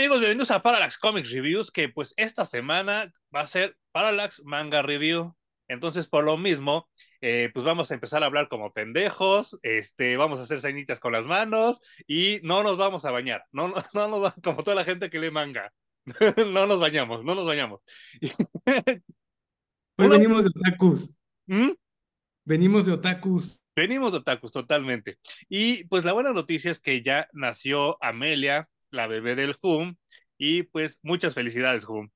Amigos, bienvenidos a Parallax Comics Reviews, que pues esta semana va a ser Parallax Manga Review. Entonces, por lo mismo, eh, pues vamos a empezar a hablar como pendejos, este, vamos a hacer señitas con las manos y no nos vamos a bañar, no, no, no nos va, como toda la gente que lee manga, no nos bañamos, no nos bañamos. Hoy Una- venimos de otakus, ¿Mm? venimos de otakus. Venimos de otakus, totalmente. Y pues la buena noticia es que ya nació Amelia, la bebé del Hum, y pues muchas felicidades, Hum.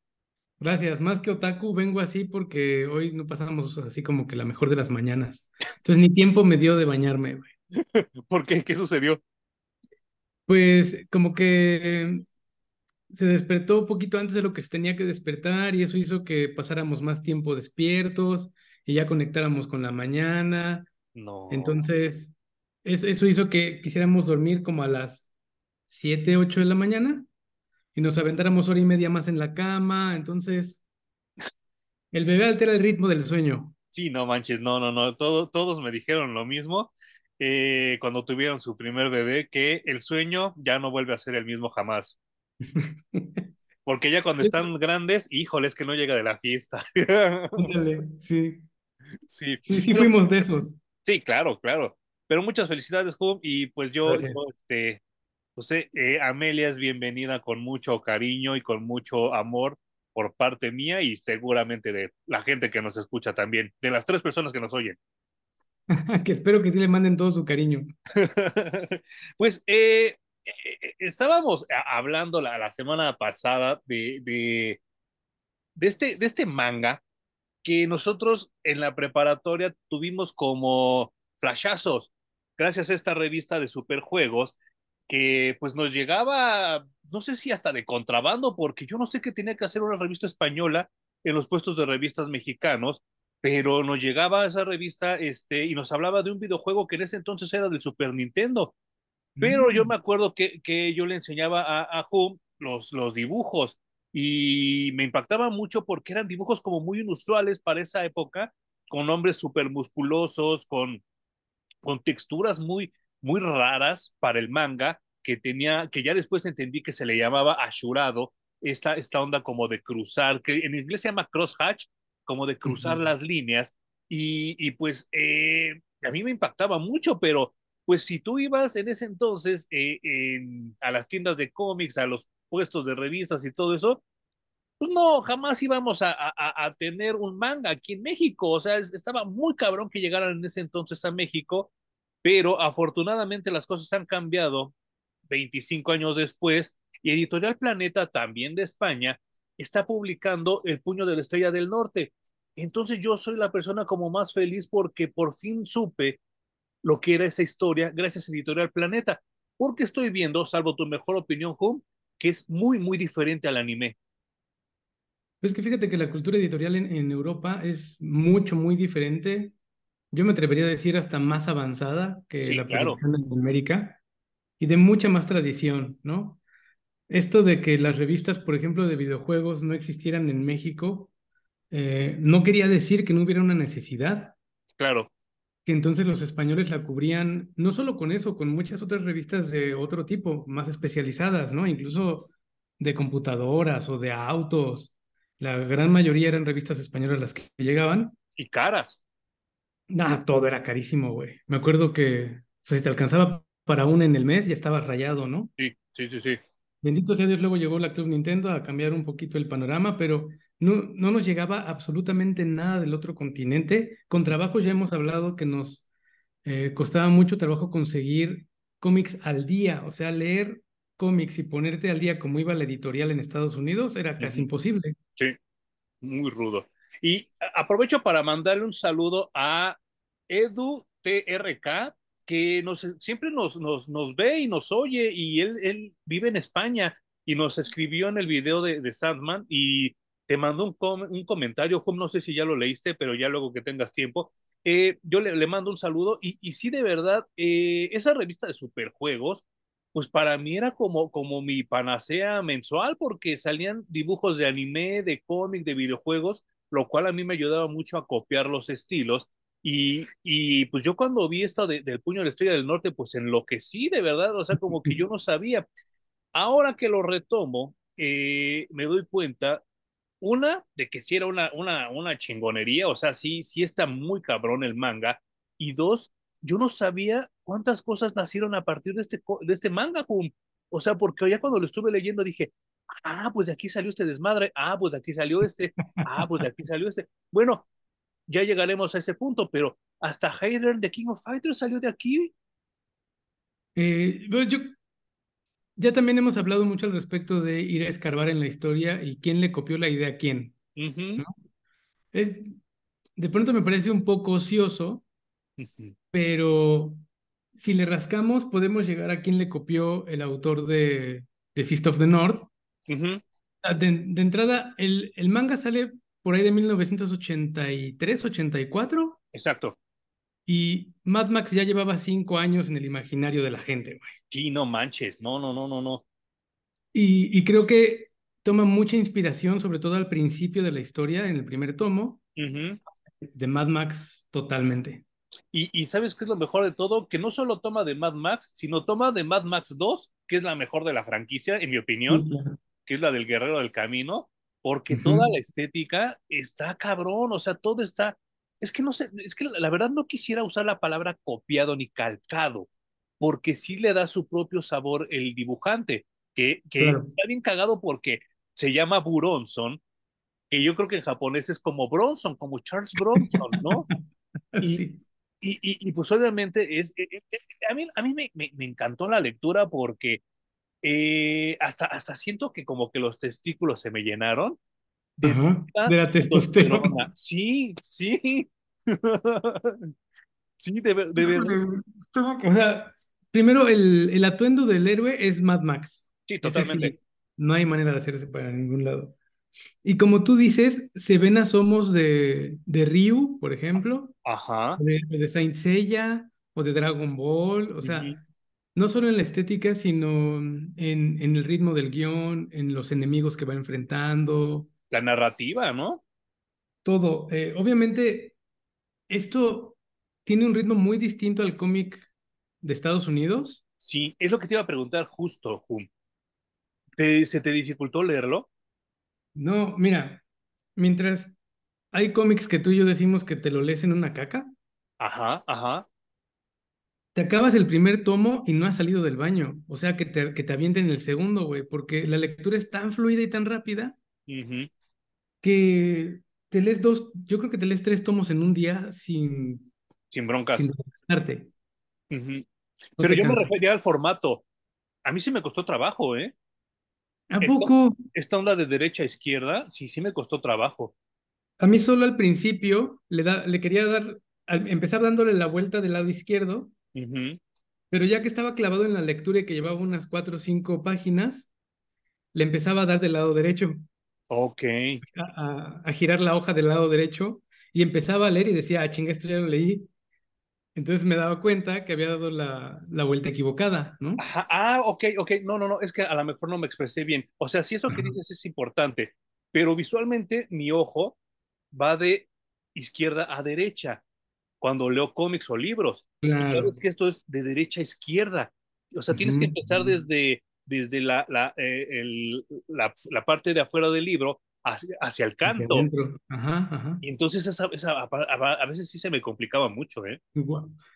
Gracias, más que otaku vengo así porque hoy no pasamos así como que la mejor de las mañanas. Entonces ni tiempo me dio de bañarme, güey. ¿Por qué? ¿Qué sucedió? Pues como que se despertó un poquito antes de lo que se tenía que despertar y eso hizo que pasáramos más tiempo despiertos y ya conectáramos con la mañana. No. Entonces, eso, eso hizo que quisiéramos dormir como a las 7, 8 de la mañana y nos aventáramos hora y media más en la cama. Entonces, el bebé altera el ritmo del sueño. Sí, no manches, no, no, no. Todo, todos me dijeron lo mismo eh, cuando tuvieron su primer bebé, que el sueño ya no vuelve a ser el mismo jamás. Porque ya cuando están grandes, híjole, es que no llega de la fiesta. Sí, Sí, sí, sí Pero- fuimos de esos. sí, claro, claro. Pero muchas felicidades, Hum, y pues yo, yo, este, pues, eh, eh, Amelia es bienvenida con mucho cariño y con mucho amor por parte mía y seguramente de la gente que nos escucha también, de las tres personas que nos oyen. Que espero que sí le manden todo su cariño. Pues eh, eh, estábamos a- hablando la, la semana pasada de, de, de este, de este manga que nosotros en la preparatoria tuvimos como flashazos, gracias a esta revista de superjuegos que pues nos llegaba, no sé si hasta de contrabando, porque yo no sé qué tenía que hacer una revista española en los puestos de revistas mexicanos, pero nos llegaba esa revista este, y nos hablaba de un videojuego que en ese entonces era del Super Nintendo. Pero yo Mm. me acuerdo que, que yo le enseñaba a, a Hum los, los dibujos y me impactaba mucho porque eran dibujos como muy inusuales para esa época, con hombres súper musculosos, con, con texturas muy, muy raras para el manga, que tenía, que ya después entendí que se le llamaba ashurado, esta, esta onda como de cruzar, que en inglés se llama crosshatch, como de cruzar las líneas, y, y pues eh, a mí me impactaba mucho, pero pues si tú ibas en ese entonces eh, en- a las tiendas de cómics, a los puestos de revistas y todo eso, pues no, jamás íbamos a, a- a tener un manga aquí en México. O sea, es- estaba muy cabrón que llegaran en ese entonces a México, pero afortunadamente las cosas han cambiado 25 años después y Editorial Planeta, también de España, está publicando El Puño de la Estrella del Norte. Entonces yo soy la persona como más feliz porque por fin supe lo que era esa historia gracias a Editorial Planeta, porque estoy viendo, salvo tu mejor opinión, Hum, que es muy, muy diferente al anime. Pues que fíjate que la cultura editorial en, en Europa es mucho, muy diferente. Yo me atrevería a decir hasta más avanzada que Sí, la claro. producción en América y de mucha más tradición, ¿no? Esto de que las revistas, por ejemplo, de videojuegos no existieran en México, eh, no quería decir que no hubiera una necesidad, Claro, que entonces los españoles la cubrían no solo con eso, con muchas otras revistas de otro tipo, más especializadas, ¿no? Incluso de computadoras o de autos. La gran mayoría eran revistas españolas las que llegaban. y caras. Nah, todo era carísimo, güey. Me acuerdo que, o sea, si te alcanzaba para una en el mes, ya estaba rayado, ¿no? Sí, sí, sí, sí. Bendito sea Dios, luego llegó la Club Nintendo a cambiar un poquito el panorama, pero no, no nos llegaba absolutamente nada del otro continente. Con trabajo ya hemos hablado que nos eh, costaba mucho trabajo conseguir cómics al día, o sea, leer cómics y ponerte al día como iba la editorial en Estados Unidos era casi imposible. Sí, muy rudo. Y aprovecho para mandarle un saludo a Edu TRK, que nos, siempre nos, nos, nos ve y nos oye, y él, él vive en España y nos escribió en el video de, de Sandman y te mandó un, com un comentario, Hum, no sé si ya lo leíste, pero ya luego que tengas tiempo, eh, yo le, le, mando un saludo y, y sí, de verdad, eh, esa revista de superjuegos, pues para mí era como, como mi panacea mensual porque salían dibujos de anime, de cómic, de videojuegos, lo cual a mí me ayudaba mucho a copiar los estilos. Y, y pues yo cuando vi esto de, del puño de la estrella del norte, pues enloquecí de verdad, o sea, como que yo no sabía. Ahora que lo retomo, eh, me doy cuenta, una, de que sí era una, una, una chingonería, o sea, sí, sí está muy cabrón el manga, y dos, yo no sabía cuántas cosas nacieron a partir de este, de este manga, Hum. O sea, porque ya cuando lo estuve leyendo dije, ah, pues de aquí salió este desmadre, ah, pues de aquí salió este, ah, pues de aquí salió este. Bueno, ya llegaremos a ese punto, pero hasta Hayden de King of Fighters salió de aquí. Eh, yo ya también hemos hablado mucho al respecto de ir a escarbar en la historia y quién le copió la idea a quién. Uh -huh. ¿no? Es, de pronto me parece un poco ocioso, uh -huh. pero si le rascamos podemos llegar a quién le copió el autor de, de Fist of the North. Uh -huh. de, de, entrada, el, el manga sale por ahí de 1983, 84. Exacto. Y Mad Max ya llevaba cinco años en el imaginario de la gente, güey. Sí, no manches, no, no, no, no, no. Y, y, creo que toma mucha inspiración, sobre todo al principio de la historia, en el primer tomo, uh -huh. de Mad Max totalmente. Y, y, ¿sabes qué es lo mejor de todo? Que no solo toma de Mad Max, sino toma de Mad Max 2, que es la mejor de la franquicia, en mi opinión, Sí, claro. que es la del Guerrero del Camino, porque uh -huh. toda la estética está cabrón, o sea, todo está es que no sé, es que la verdad no quisiera usar la palabra copiado ni calcado, porque sí le da su propio sabor el dibujante, que, que claro. está bien cagado porque se llama Buronson, que yo creo que en japonés es como Bronson, como Charles Bronson, ¿no? y, sí. y, y, y, pues obviamente es, eh, eh, a mí, a mí me, me, me encantó la lectura porque eh, hasta, hasta siento que como que los testículos se me llenaron. De, Ajá, de la testosterona. Sí, sí. sí, de, de verdad. O sea, primero el, el, atuendo del héroe es Mad Max. Sí, totalmente. Sí, no hay manera de hacerse para ningún lado. Y como tú dices, se ven asomos de, de Ryu, por ejemplo. Ajá. De, de Saint Seiya o de Dragon Ball. O sea, uh -huh. No solo en la estética, sino en, en el ritmo del guion, en los enemigos que va enfrentando. La narrativa, ¿no? Todo. Eh, obviamente, esto tiene un ritmo muy distinto al cómic de Estados Unidos. Sí, es lo que te iba a preguntar justo, Jun. ¿Te, ¿Se te dificultó leerlo? No, mira, mientras hay cómics que tú y yo decimos que te lo lees en una caca. Ajá, ajá. Te acabas el primer tomo y no has salido del baño. O sea, que te, que te avienten el segundo, güey, porque la lectura es tan fluida y tan rápida uh -huh. que te lees dos, yo creo que te lees tres tomos en un día sin... Sin broncas. Sin desgastarte. Uh -huh. no Pero yo cansa. me refería al formato. A mí sí me costó trabajo, ¿eh? ¿A poco? Esta, esta onda de derecha a izquierda, sí, sí me costó trabajo. A mí solo al principio le, da, le quería dar, al empezar dándole la vuelta del lado izquierdo, uh -huh. pero ya que estaba clavado en la lectura y que llevaba unas cuatro o cinco páginas, le empezaba a dar del lado derecho. Ok. A, a, a, girar la hoja del lado derecho y empezaba a leer y decía, ah, chinga, esto ya lo leí. Entonces me daba cuenta que había dado la, la vuelta equivocada, ¿no? Ajá, ah, ok, ok, no, no, no, es que a lo mejor no me expresé bien. O sea, sí eso que dices es importante, pero visualmente mi ojo va de izquierda a derecha cuando leo cómics o libros. Claro. Es que esto es de derecha a izquierda. O sea, tienes uh -huh. que empezar desde, desde la, la, eh, el, la, la, parte de afuera del libro hacia, hacia el canto. Ajá, ajá. Y entonces esa, esa, a, a, veces sí se me complicaba mucho, ¿eh?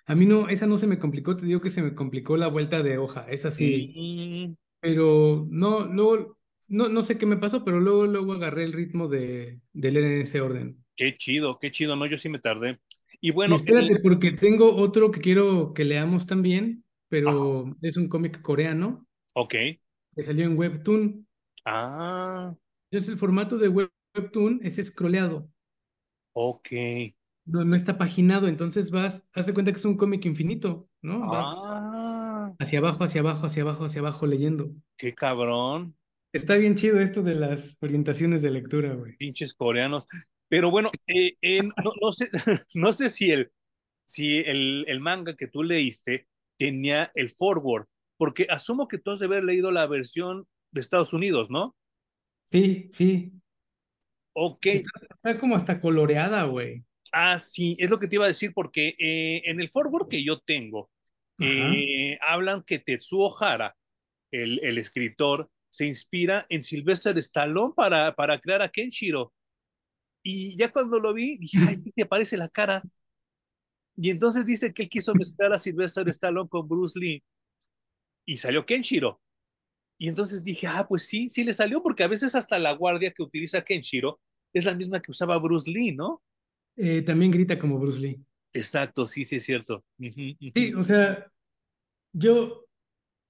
A mí no, esa no se me complicó, te digo que se me complicó la vuelta de hoja, esa sí. Mm. Pero no, luego, no, no sé qué me pasó, pero luego, luego agarré el ritmo de, de leer en ese orden. Qué chido, qué chido, no, yo sí me tardé. Y bueno. Espérate, el... porque tengo otro que quiero que leamos también, pero Ajá. es un cómic coreano. Ok. Que salió en Webtoon. Ah. Entonces el formato de Webtoon es scrolleado. Ok. No, no está paginado, entonces vas, haz de cuenta que es un cómic infinito, ¿no? Vas ah. hacia abajo, hacia abajo, hacia abajo, hacia abajo leyendo. Qué cabrón. Está bien chido esto de las orientaciones de lectura, güey. Pinches coreanos. Pero bueno, eh, eh, no, no, sé, no sé si, el, si el, el, manga que tú leíste tenía el forward, porque asumo que tú has de haber leído la versión de Estados Unidos, ¿no? Sí, sí. Ok. Está, está como hasta coloreada, güey. Ah, sí, es lo que te iba a decir, porque eh, en el forward que yo tengo, eh, hablan que Tetsuo Hara el, el escritor, se inspira en Sylvester Stallone para, para crear a Kenshiro. Y ya cuando lo vi, dije, ay, ¿qué te parece la cara? Y entonces dice que él quiso mezclar a Sylvester Stallone con Bruce Lee. Y salió Kenshiro. Y entonces dije, ah, pues sí, sí le salió, porque a veces hasta la guardia que utiliza Kenshiro es la misma que usaba Bruce Lee, ¿no? Eh, también grita como Bruce Lee. Exacto, sí, sí es cierto. Uh -huh, uh -huh. Sí, o sea, yo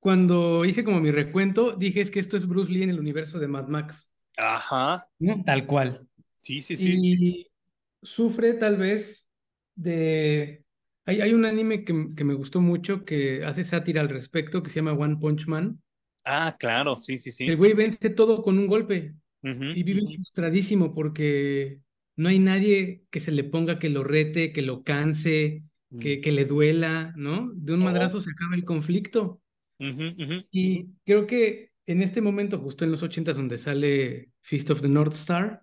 cuando hice como mi recuento, dije es que esto es Bruce Lee en el universo de Mad Max. Ajá. ¿no? Tal cual. Sí, sí, sí. Y sufre tal vez de... Hay, hay un anime que, que, me gustó mucho que hace sátira al respecto, que se llama One Punch Man. Ah, claro, sí, sí, sí. El güey vence todo con un golpe uh -huh, y vive uh -huh. frustradísimo porque no hay nadie que se le ponga que lo rete, que lo canse, uh -huh. que, que, le duela, ¿no? De un oh. madrazo se acaba el conflicto. Y creo que en este momento, justo en los ochentas, donde sale Feast of the North Star,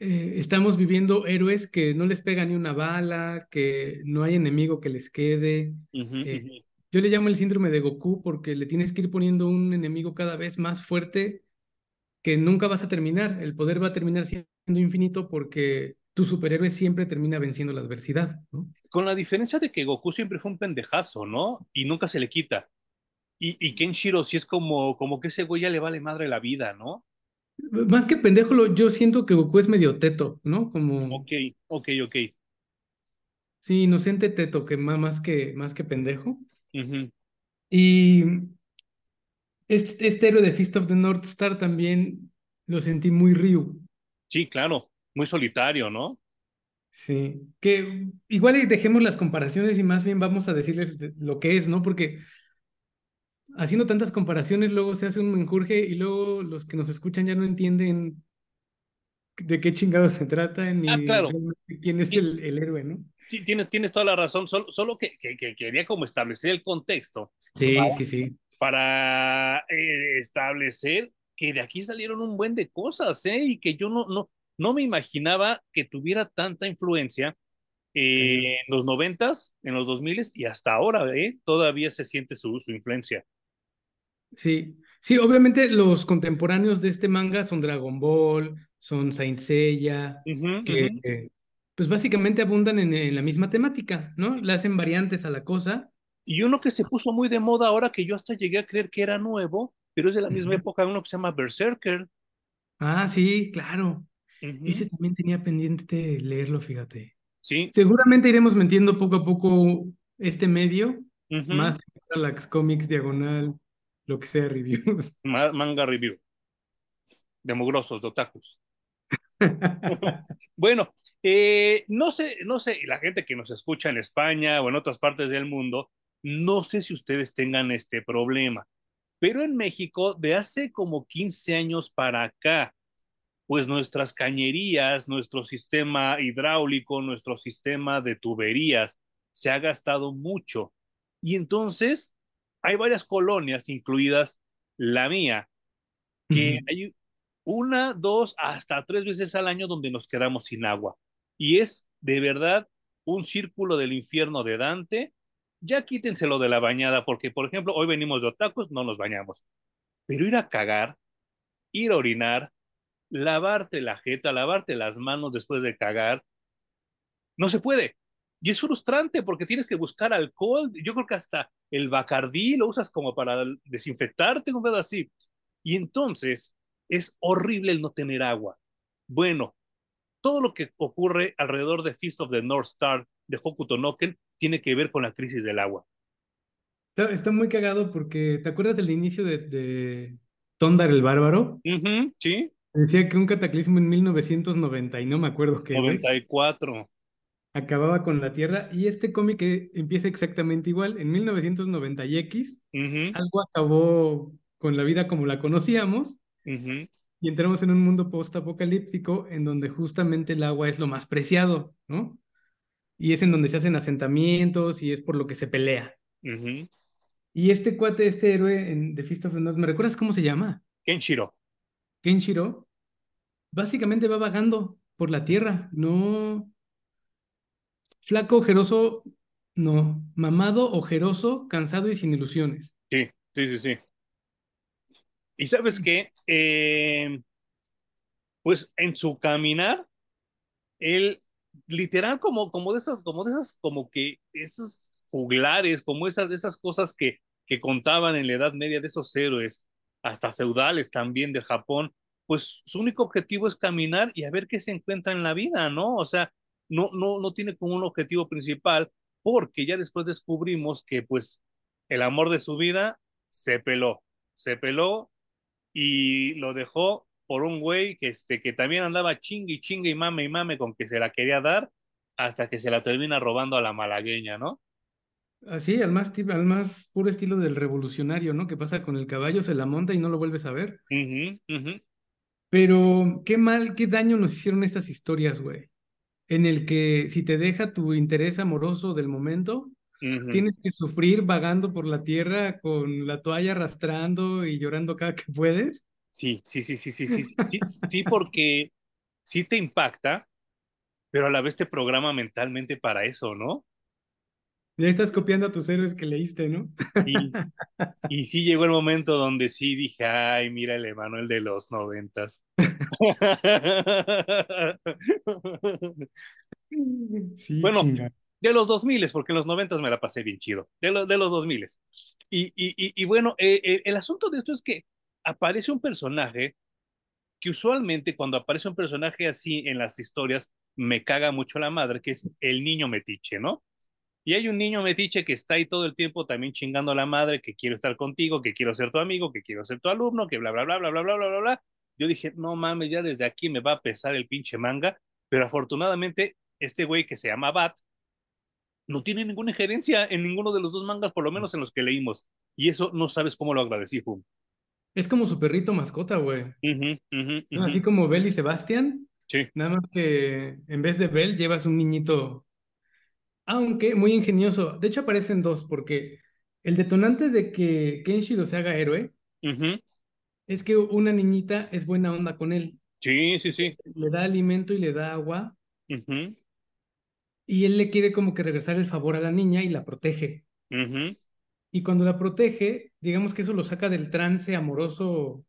eh, estamos viviendo héroes que no les pega ni una bala, que no hay enemigo que les quede. Uh -huh, eh, uh -huh. Yo le llamo el síndrome de Goku porque le tienes que ir poniendo un enemigo cada vez más fuerte que nunca vas a terminar. El poder va a terminar siendo infinito porque tu superhéroe siempre termina venciendo la adversidad. ¿no? Con la diferencia de que Goku siempre fue un pendejazo, ¿no? Y nunca se le quita. Y, y Kenshiro sí es como, como que ese güey ya le vale madre la vida, ¿no? Más que pendejo, yo siento que Goku es medio teto, ¿no? Como... Ok, ok, ok. Sí, inocente teto, que más que, más que pendejo. Uh -huh. Y este, este, héroe de Feast of the North Star también lo sentí muy Ryu. Sí, claro, muy solitario, ¿no? Sí, que igual dejemos las comparaciones y más bien vamos a decirles lo que es, ¿no? Porque haciendo tantas comparaciones luego se hace un menjurje y luego los que nos escuchan ya no entienden de qué chingados se trata ni ah, claro. quién es el, el, héroe, ¿no? Sí, tienes, tienes toda la razón, solo, solo que, que, que, quería como establecer el contexto. Sí, para, sí, sí. Para eh, establecer que de aquí salieron un buen de cosas, ¿eh? Y que yo no, no, no me imaginaba que tuviera tanta influencia eh, sí. en los noventas, en los dos miles y hasta ahora, ¿eh? Todavía se siente su, su influencia. Sí, sí, obviamente los contemporáneos de este manga son Dragon Ball, son Saint Seiya, uh -huh, que, uh -huh. pues básicamente abundan en, en, la misma temática, ¿no? Le hacen variantes a la cosa. Y uno que se puso muy de moda ahora que yo hasta llegué a creer que era nuevo, pero es de la misma uh -huh. época, uno que se llama Berserker. Ah, sí, claro. Ese también tenía pendiente leerlo, fíjate. Sí. Seguramente iremos metiendo poco a poco este medio, más Parallax Comics, Diagonal, lo que sea, reviews. Manga review. Demogrosos, de otakus. bueno, eh, no sé, no sé, la gente que nos escucha en España o en otras partes del mundo, no sé si ustedes tengan este problema, pero en México, de hace como 15 años para acá, pues nuestras cañerías, nuestro sistema hidráulico, nuestro sistema de tuberías, se ha gastado mucho. Y entonces hay varias colonias, incluidas la mía, que hay una, dos, hasta tres veces al año donde nos quedamos sin agua. Y es de verdad un círculo del infierno de Dante. Ya quítenselo de la bañada, porque, por ejemplo, hoy venimos de otacos, no nos bañamos. Pero ir a cagar, ir a orinar, lavarte la jeta, lavarte las manos después de cagar, no se puede. Y es frustrante porque tienes que buscar alcohol. Yo creo que hasta el bacardí lo usas como para desinfectarte, un pedo así. Y entonces es horrible el no tener agua. Bueno, todo lo que ocurre alrededor de Feast of the North Star de Hokuto no Ken tiene que ver con la crisis del agua. Está, está muy cagado porque, ¿te acuerdas del inicio de, de Tondar el Bárbaro? Uh -huh, sí. Decía que un cataclismo en 1990 y no me acuerdo qué. 94. Acababa con la Tierra y este cómic empieza exactamente igual. En 1990 y X, uh -huh. algo acabó con la vida como la conocíamos uh -huh. y entramos en un mundo post-apocalíptico en donde justamente el agua es lo más preciado, ¿no? Y es en donde se hacen asentamientos y es por lo que se pelea. Uh -huh. Y este cuate, este héroe en The Feast of the North, ¿me recuerdas cómo se llama? Kenshiro. Kenshiro, básicamente va vagando por la tierra, no. Flaco, ojeroso, no. Mamado, ojeroso, cansado y sin ilusiones. Sí, sí, sí, sí. Y sabes qué, eh, pues en su caminar, él literal como, como de esas, como de esas, como que esos juglares, como esas, esas cosas que, que contaban en la Edad Media de esos héroes, hasta feudales también de Japón, pues su único objetivo es caminar y a ver qué se encuentra en la vida, ¿no? O sea, no, no, no tiene como un objetivo principal, porque ya después descubrimos que pues el amor de su vida se peló, se peló y lo dejó por un güey que, este, que también andaba chingue y chingue y mame y mame con que se la quería dar hasta que se la termina robando a la malagueña, ¿no? Así, al más, al más puro estilo del revolucionario, ¿no? Que pasa con el caballo, se la monta y no lo vuelves a ver. Uh -huh, uh -huh. Pero qué mal, qué daño nos hicieron estas historias, güey. En el que si te deja tu interés amoroso del momento, uh -huh. tienes que sufrir vagando por la tierra con la toalla arrastrando y llorando cada que puedes. Sí, sí, sí, sí, sí, sí, sí, sí, sí, porque sí te impacta, pero a la vez te programa mentalmente para eso, ¿no? Ya estás copiando a tus héroes que leíste, ¿no? Sí. Y sí llegó el momento donde sí dije, ay, mira el Emanuel de los noventas. sí, bueno, chinga. de los dos miles, porque en los noventas me la pasé bien chido. De, lo, de los dos miles. Y, y, y, y, bueno, eh, eh, el asunto de esto es que aparece un personaje que usualmente cuando aparece un personaje así en las historias me caga mucho la madre, que es el niño metiche, ¿no? Y hay un niño metiche que está ahí todo el tiempo también chingando a la madre, que quiero estar contigo, que quiero ser tu amigo, que quiero ser tu alumno, que bla, bla, bla, bla, bla, bla, bla, bla, bla. Yo dije, no mames, ya desde aquí me va a pesar el pinche manga, pero afortunadamente este güey que se llama Bat no tiene ninguna injerencia en ninguno de los dos mangas, por lo menos en los que leímos. Y eso no sabes cómo lo agradecí, Fum. Es como su perrito mascota, güey. Uh -huh, uh -huh, uh -huh. Así como Bell y Sebastián. Sí. Nada más que en vez de Bell llevas un niñito aunque muy ingenioso. De hecho, aparecen dos, porque el detonante de que Kenshiro se haga héroe uh -huh. es que una niñita es buena onda con él. Sí, sí, sí. Le da alimento y le da agua. Uh -huh. Y él le quiere como que regresar el favor a la niña y la protege. Uh -huh. Y cuando la protege, digamos que eso lo saca del trance amoroso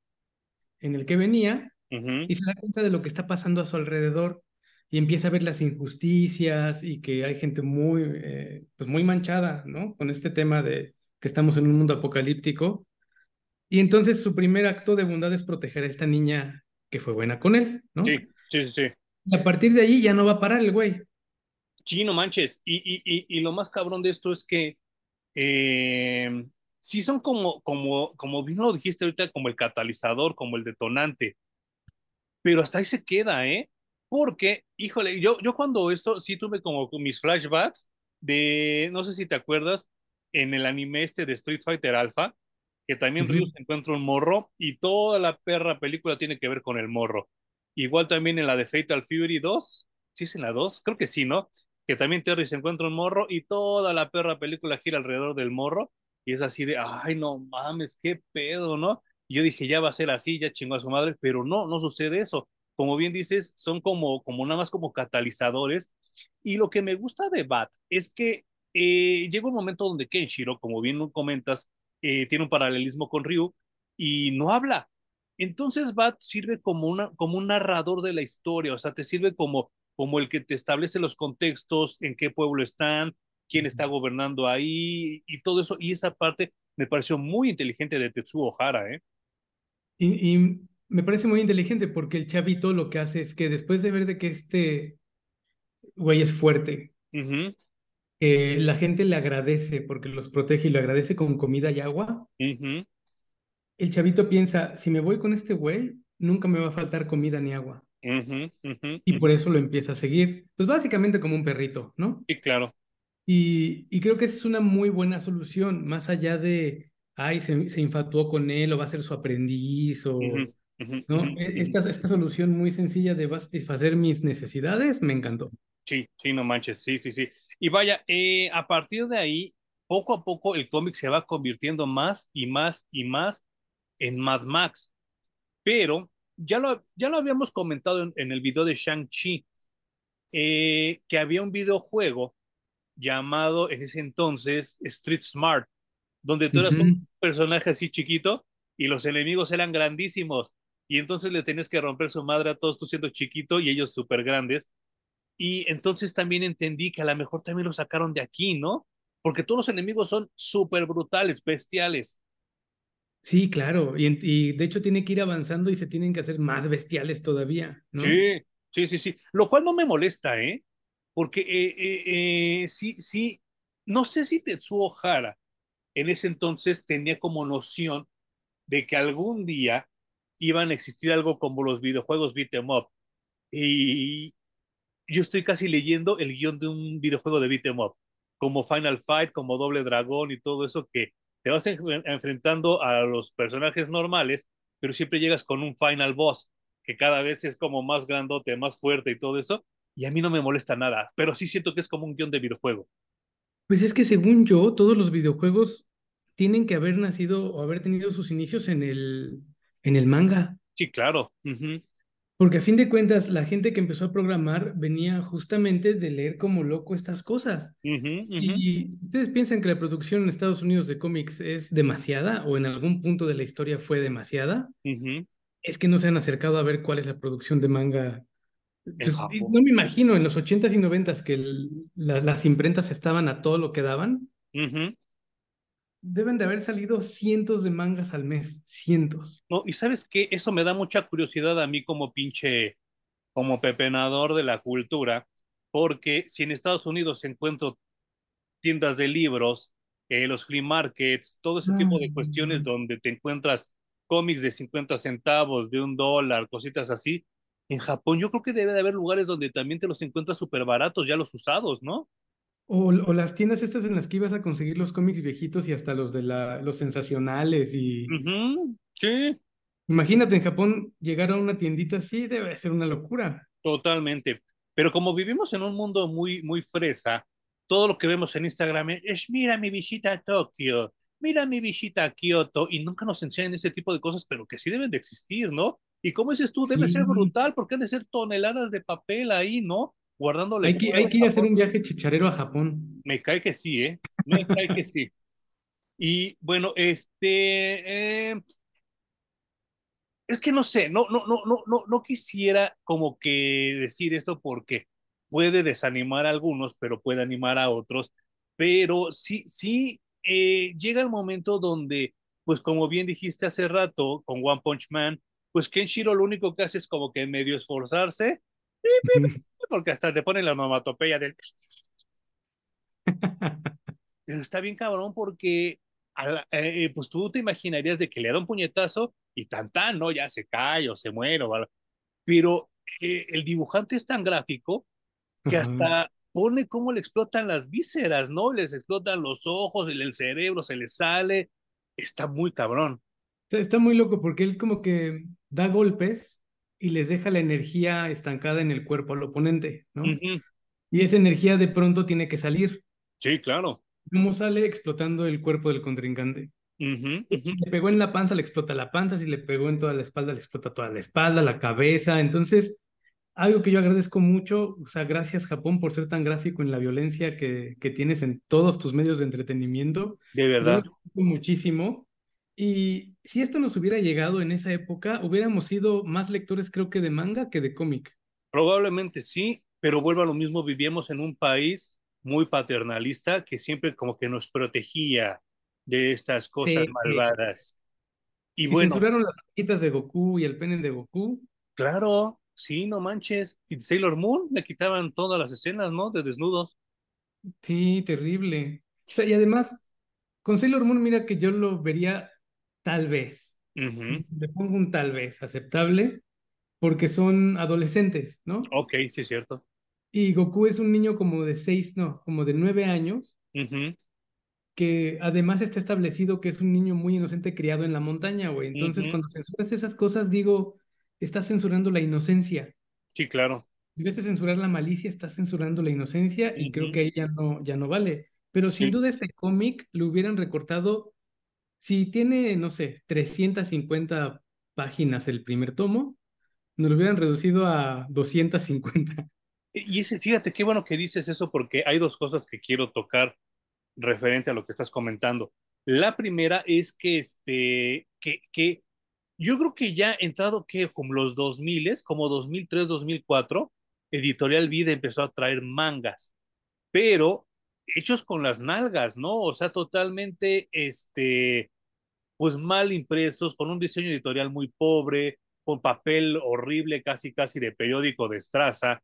en el que venía y se da cuenta de lo que está pasando a su alrededor y empieza a ver las injusticias y que hay gente muy, eh, pues muy manchada, ¿no? Con este tema de que estamos en un mundo apocalíptico. Y entonces su primer acto de bondad es proteger a esta niña que fue buena con él, ¿no? Sí, sí, sí. sí. Y a partir de allí ya no va a parar el güey. Sí, no manches. Y, y, y, y lo más cabrón de esto es que eh, sí son como, como, como bien lo dijiste ahorita, como el catalizador, como el detonante. Pero hasta ahí se queda, ¿eh? Porque, híjole, yo, yo cuando esto sí tuve como mis flashbacks de, no sé si te acuerdas, en el anime este de Street Fighter Alpha, que también uh -huh. Ryu se encuentra un morro y toda la perra película tiene que ver con el morro. Igual también en la de Fatal Fury 2, ¿sí es en la 2? Creo que sí, ¿no? Que también Terry se encuentra un morro y toda la perra película gira alrededor del morro y es así de, ay, no mames, qué pedo, ¿no? Y yo dije, ya va a ser así, ya chingó a su madre, pero no, no sucede eso como bien dices, son como, como nada más como catalizadores. Y lo que me gusta de Bat es que eh, llega un momento donde Kenshiro, como bien comentas, eh, tiene un paralelismo con Ryu y no habla. Entonces Bat sirve como, una, como un narrador de la historia, o sea, te sirve como, como el que te establece los contextos, en qué pueblo están, quién está gobernando ahí y todo eso. Y esa parte me pareció muy inteligente de Tetsuo Ohara, ¿eh? Y, y me parece muy inteligente porque el chavito lo que hace es que después de ver de que este güey es fuerte, uh -huh. eh, la gente le agradece porque los protege y lo agradece con comida y agua. Uh -huh. El chavito piensa, si me voy con este güey, nunca me va a faltar comida ni agua. Uh -huh. Y por eso lo empieza a seguir. Pues básicamente como un perrito, ¿no? Sí, claro. Y, y creo que esa es una muy buena solución, más allá de, ay, se, se infatuó con él o va a ser su aprendiz o... ¿no? Esta, esta solución muy sencilla de va a satisfacer mis necesidades me encantó. Sí, sí, no manches, sí, sí, sí. Y vaya, eh, a partir de ahí, poco a poco el cómic se va convirtiendo más y más y más en Mad Max. Pero ya lo, ya lo habíamos comentado en, en el video de Shang-Chi, eh, que había un videojuego llamado en ese entonces Street Smart, donde tú eras uh -huh. un personaje así chiquito y los enemigos eran grandísimos y entonces les tenías que romper su madre a todos tú siendo chiquito y ellos súper grandes. Y entonces también entendí que a lo mejor también lo sacaron de aquí, ¿no? Porque todos los enemigos son súper brutales, bestiales. Sí, claro, y, y, de hecho tiene que ir avanzando y se tienen que hacer más bestiales todavía, ¿no? Sí, sí, sí, sí. Lo cual no me molesta, ¿eh? Porque eh, eh, eh, sí, sí, no sé si Tetsuo Hara en ese entonces tenía como noción de que algún día iban a existir algo como los videojuegos beat em up. Y yo estoy casi leyendo el guion de un videojuego de beat em up, como Final Fight, como Doble Dragón y todo eso que te vas enfrentando a los personajes normales, pero siempre llegas con un final boss que cada vez es como más grandote, más fuerte y todo eso, y a mí no me molesta nada, pero sí siento que es como un guion de videojuego. Pues es que según yo, todos los videojuegos tienen que haber nacido o haber tenido sus inicios en el, en el manga. Sí, claro. Uh -huh. Porque a fin de cuentas, la gente que empezó a programar venía justamente de leer como loco estas cosas. Uh -huh, uh -huh. Y si ustedes piensan que la producción en Estados Unidos de cómics es demasiada o en algún punto de la historia fue demasiada, es que no se han acercado a ver cuál es la producción de manga. Pues, no me imagino en los 80s y 90s que el, la, las imprentas estaban a todo lo que daban deben de haber salido cientos de mangas al mes, cientos. No, y sabes qué, eso me da mucha curiosidad a mí como pinche, como pepenador de la cultura, porque si en Estados Unidos encuentro tiendas de libros, eh, los flea markets, todo ese tipo de cuestiones donde te encuentras cómics de 50 centavos, de un dólar, cositas así, en Japón yo creo que debe de haber lugares donde también te los encuentras súper baratos, ya los usados, ¿no? O, o, las tiendas estas en las que ibas a conseguir los cómics viejitos y hasta los de la, los sensacionales y... Uh -huh. Sí. Imagínate en Japón llegar a una tiendita así debe ser una locura. Totalmente. Pero como vivimos en un mundo muy, muy fresa, todo lo que vemos en Instagram es mira mi visita a Tokio, mira mi visita a Kioto, y nunca nos enseñan ese tipo de cosas, pero que sí deben de existir, ¿no? Y como dices tú, debe sí. ser brutal, porque han de ser toneladas de papel ahí, ¿no? Guardando Hay que, hay que ir a hacer un viaje chicharero a Japón. Me cae que sí, ¿eh? Me cae que sí. Y bueno, este. Eh, es que no sé, no, no, no, no, no, no quisiera como que decir esto porque puede desanimar a algunos, pero puede animar a otros. Pero sí, sí, eh, llega el momento donde, pues como bien dijiste hace rato con One Punch Man, pues Kenshiro lo único que hace es como que medio esforzarse porque hasta te ponen la onomatopeya del... Pero está bien cabrón porque la, eh, pues tú te imaginarías de que le da un puñetazo y tan tan, ¿no? Ya se cae o se muere, ¿vale? pero eh, el dibujante es tan gráfico que hasta pone cómo le explotan las vísceras, ¿no? Les explotan los ojos, el, el cerebro se le sale, está muy cabrón. Está muy loco porque él como que da golpes y les deja la energía estancada en el cuerpo al oponente, ¿no? Uh -huh. Y esa energía de pronto tiene que salir. Sí, claro. ¿Cómo sale? Explotando el cuerpo del contrincante. Uh -huh, uh -huh. Si le pegó en la panza, le explota la panza. Si le pegó en toda la espalda, le explota toda la espalda, la cabeza. Entonces, algo que yo agradezco mucho, o sea, gracias Japón por ser tan gráfico en la violencia que, que tienes en todos tus medios de entretenimiento. De verdad. Muchísimo. Y si esto nos hubiera llegado en esa época, hubiéramos sido más lectores, creo que de manga que de cómic. Probablemente sí, pero vuelvo a lo mismo, vivíamos en un país muy paternalista que siempre como que nos protegía de estas cosas sí, malvadas. Y si bueno, censuraron las manitas de Goku y el pene de Goku. Claro, sí, no manches. Y Sailor Moon le quitaban todas las escenas, ¿no? De desnudos. Sí, terrible. O sea, y además, con Sailor Moon, mira que yo lo vería tal vez. Uh -huh. Le pongo un tal vez aceptable porque son adolescentes, ¿no? Ok, sí, es cierto. Y Goku es un niño como de seis, no, como de nueve años, uh -huh. que además está establecido que es un niño muy inocente criado en la montaña, güey. Entonces, uh -huh. cuando censuras esas cosas, digo, estás censurando la inocencia. Sí, claro. En vez de censurar la malicia, estás censurando la inocencia y creo que ahí ya no, ya no vale. Pero sin sí. duda este cómic lo hubieran recortado si tiene, no sé, 350 páginas el primer tomo, nos lo hubieran reducido a 250. Y ese, fíjate, qué bueno que dices eso porque hay dos cosas que quiero tocar referente a lo que estás comentando. La primera es que este, que, que yo creo que ya entrado que como los 2000, como 2003, 2004, Editorial Vida empezó a traer mangas, pero hechos con las nalgas, ¿no? O sea, totalmente, este, pues mal impresos, con un diseño editorial muy pobre, con papel horrible, casi, casi de periódico de estraza,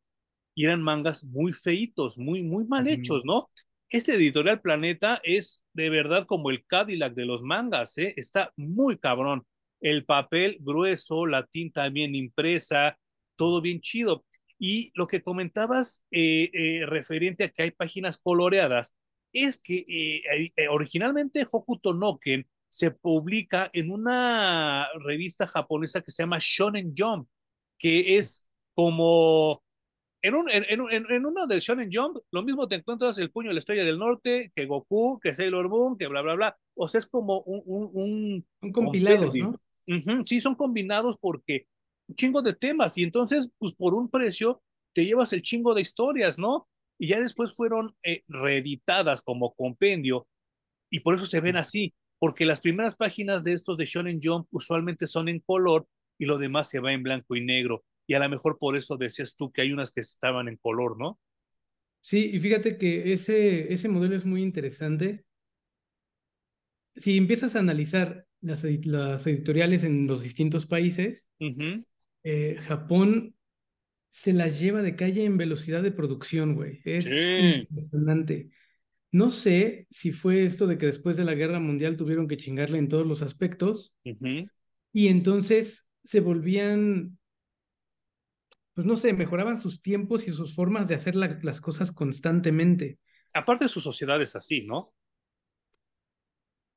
y eran mangas muy feitos, muy, muy mal hechos, ¿no? Este editorial Planeta es de verdad como el Cadillac de los mangas, ¿eh? Está muy cabrón. El papel grueso, la tinta bien impresa, todo bien chido. Y lo que comentabas eh, eh, referente a que hay páginas coloreadas, es que eh, eh originalmente Hokuto Noken se publica en una revista japonesa que se llama Shonen Jump, que es como en, un, en, en, en una del Shonen Jump, lo mismo te encuentras el puño de la estrella del norte, que Goku, que Sailor Moon, que bla, bla, bla. O sea, es como un... un, un son compilados, ¿no? Uh -huh, sí, son combinados porque un chingo de temas y entonces, pues por un precio, te llevas el chingo de historias, ¿no? Y ya después fueron eh, reeditadas como compendio y por eso se ven así, porque las primeras páginas de estos de Shonen Jump usualmente son en color y lo demás se va en blanco y negro. Y a lo mejor por eso decías tú que hay unas que estaban en color, ¿no? Sí, y fíjate que ese, ese modelo es muy interesante. Si empiezas a analizar las, las editoriales en los distintos países, uh -huh. Eh, Japón se las lleva de calle en velocidad de producción, güey. Es sí. impresionante. No sé si fue esto de que después de la guerra mundial tuvieron que chingarle en todos los aspectos uh -huh. y entonces se volvían, pues no sé, mejoraban sus tiempos y sus formas de hacer la, las cosas constantemente. Aparte su sociedad es así, ¿no?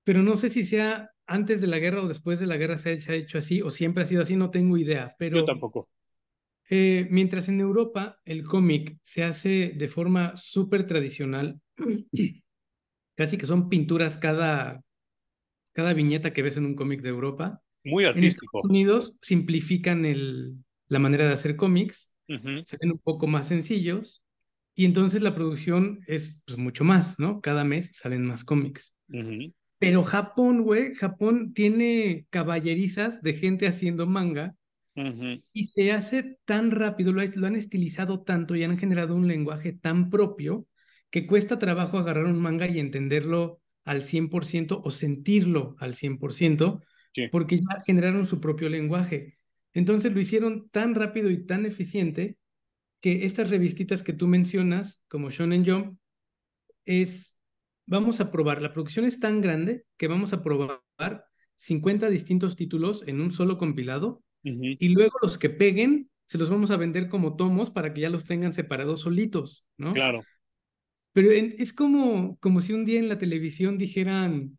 Pero no sé si sea antes de la guerra o después de la guerra se ha hecho así o siempre ha sido así, no tengo idea. Pero Yo tampoco. Eh, mientras en Europa el cómic se hace de forma súper tradicional, casi que son pinturas cada, cada viñeta que ves en un cómic de Europa. Muy artístico. En Estados Unidos simplifican el, la manera de hacer cómics, uh -huh. se ven un poco más sencillos y entonces la producción es pues, mucho más, ¿no? Cada mes salen más cómics. Uh -huh. Pero Japón, güey, Japón tiene caballerizas de gente haciendo manga Uh -huh. Y se hace tan rápido, lo, lo, han estilizado tanto y han generado un lenguaje tan propio que cuesta trabajo agarrar un manga y entenderlo al 100% o sentirlo al 100%, sí. porque ya generaron su propio lenguaje. Entonces lo hicieron tan rápido y tan eficiente que estas revistitas que tú mencionas, como Shonen Jump, es, vamos a probar, la producción es tan grande que vamos a probar 50 distintos títulos en un solo compilado Uh -huh. Y luego los que peguen, se los vamos a vender como tomos para que ya los tengan separados solitos, ¿no? Claro. Pero en, es como, como si un día en la televisión dijeran,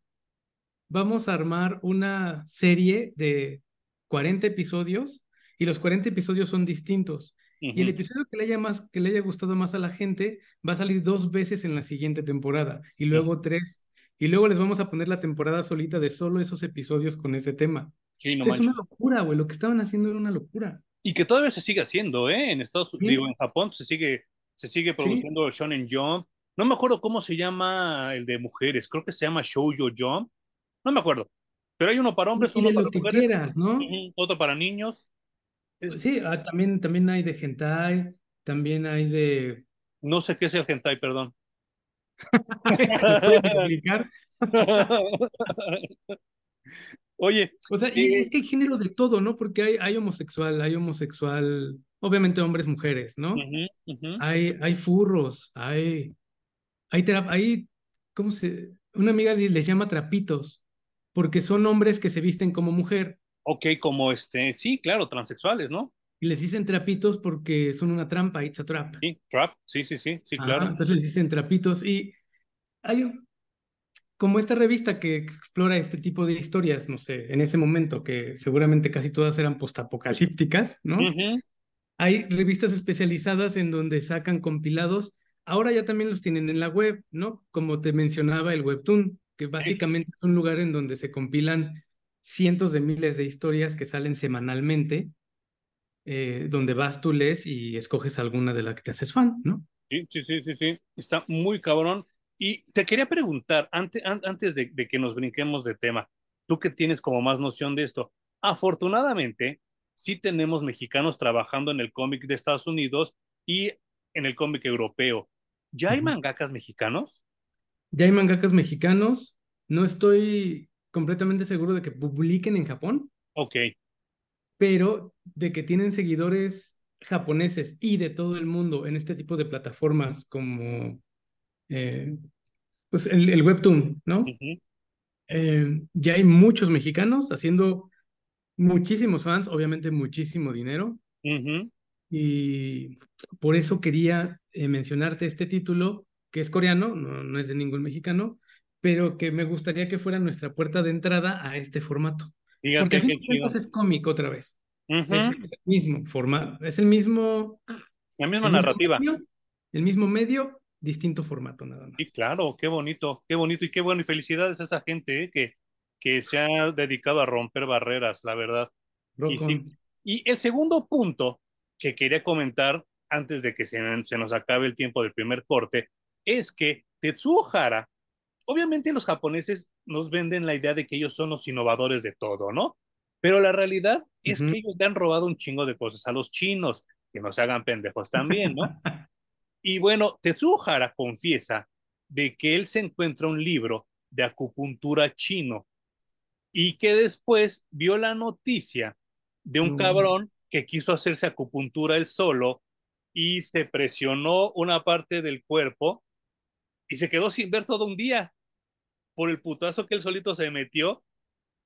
vamos a armar una serie de 40 episodios y los 40 episodios son distintos. Uh -huh. Y el episodio que le, haya más, que le haya gustado más a la gente va a salir dos veces en la siguiente temporada y luego uh -huh. tres. Y luego les vamos a poner la temporada solita de solo esos episodios con ese tema. Sí, no o sea, es una locura, güey. Lo que estaban haciendo era una locura. Y que todavía se sigue haciendo, ¿eh? En Estados Unidos, ¿Sí? digo, en Japón se sigue, se sigue produciendo ¿Sí? Shonen Jump. No me acuerdo cómo se llama el de mujeres. Creo que se llama Shoujo Jump. No me acuerdo. Pero hay uno para hombres, uno para mujeres. Quieras, ¿no? Otro para niños. Es... Sí, ah, también, también hay de hentai. También hay de. No sé qué es el hentai, perdón. explicar? Oye. O sea, eh, es que hay género de todo, ¿no? Porque hay, hay homosexual, hay homosexual, obviamente hombres, mujeres, ¿no? Uh -huh, uh -huh. Hay, hay furros, hay, hay, hay, ¿cómo se? Una amiga les llama trapitos, porque son hombres que se visten como mujer. Ok, como este, sí, claro, transexuales, ¿no? Y les dicen trapitos porque son una trampa, it's a trap. Sí, trap, sí, sí, sí, sí, claro. Entonces les dicen trapitos y hay un, como esta revista que explora este tipo de historias, no sé, en ese momento, que seguramente casi todas eran postapocalípticas, ¿no? Uh -huh. Hay revistas especializadas en donde sacan compilados. Ahora ya también los tienen en la web, ¿no? Como te mencionaba el Webtoon, que básicamente es un lugar en donde se compilan cientos de miles de historias que salen semanalmente, eh, donde vas, tú lees y escoges alguna de las que te haces fan, ¿no? Sí, sí, sí, sí, sí. Está muy cabrón. Y te quería preguntar, antes, antes de, de que nos brinquemos de tema, tú que tienes como más noción de esto, afortunadamente, sí tenemos mexicanos trabajando en el cómic de Estados Unidos y en el cómic europeo. ¿Ya hay mangakas mexicanos? Ya hay mangakas mexicanos. No estoy completamente seguro de que publiquen en Japón. Ok. Pero de que tienen seguidores japoneses y de todo el mundo en este tipo de plataformas como eh, pues el, el, webtoon, ¿no? eh, ya hay muchos mexicanos haciendo muchísimos fans, obviamente muchísimo dinero. Y por eso quería eh, mencionarte este título, que es coreano, no, no es de ningún mexicano, pero que me gustaría que fuera nuestra puerta de entrada a este formato. Porque a fin de es cómico otra vez. es, es, el mismo formato, es el mismo... La misma narrativa. Mismo medio, el mismo medio, distinto formato nada más. Sí, claro, qué bonito, qué bonito y qué bueno. Y felicidades a esa gente ¿eh? que, que se ha dedicado a romper barreras, la verdad. Y, y, el segundo punto que quería comentar antes de que se, se, nos acabe el tiempo del primer corte es que Tetsuo Hara, obviamente los japoneses nos venden la idea de que ellos son los innovadores de todo, ¿no? Pero la realidad es uh -huh. que ellos le han robado un chingo de cosas a los chinos, que no se hagan pendejos también, ¿no? y bueno, Tetsuo Hara confiesa de que él se encuentra un libro de acupuntura chino y que después vio la noticia de un mm. cabrón que quiso hacerse acupuntura él solo y se presionó una parte del cuerpo y se quedó sin ver todo un día por el putazo que él solito se metió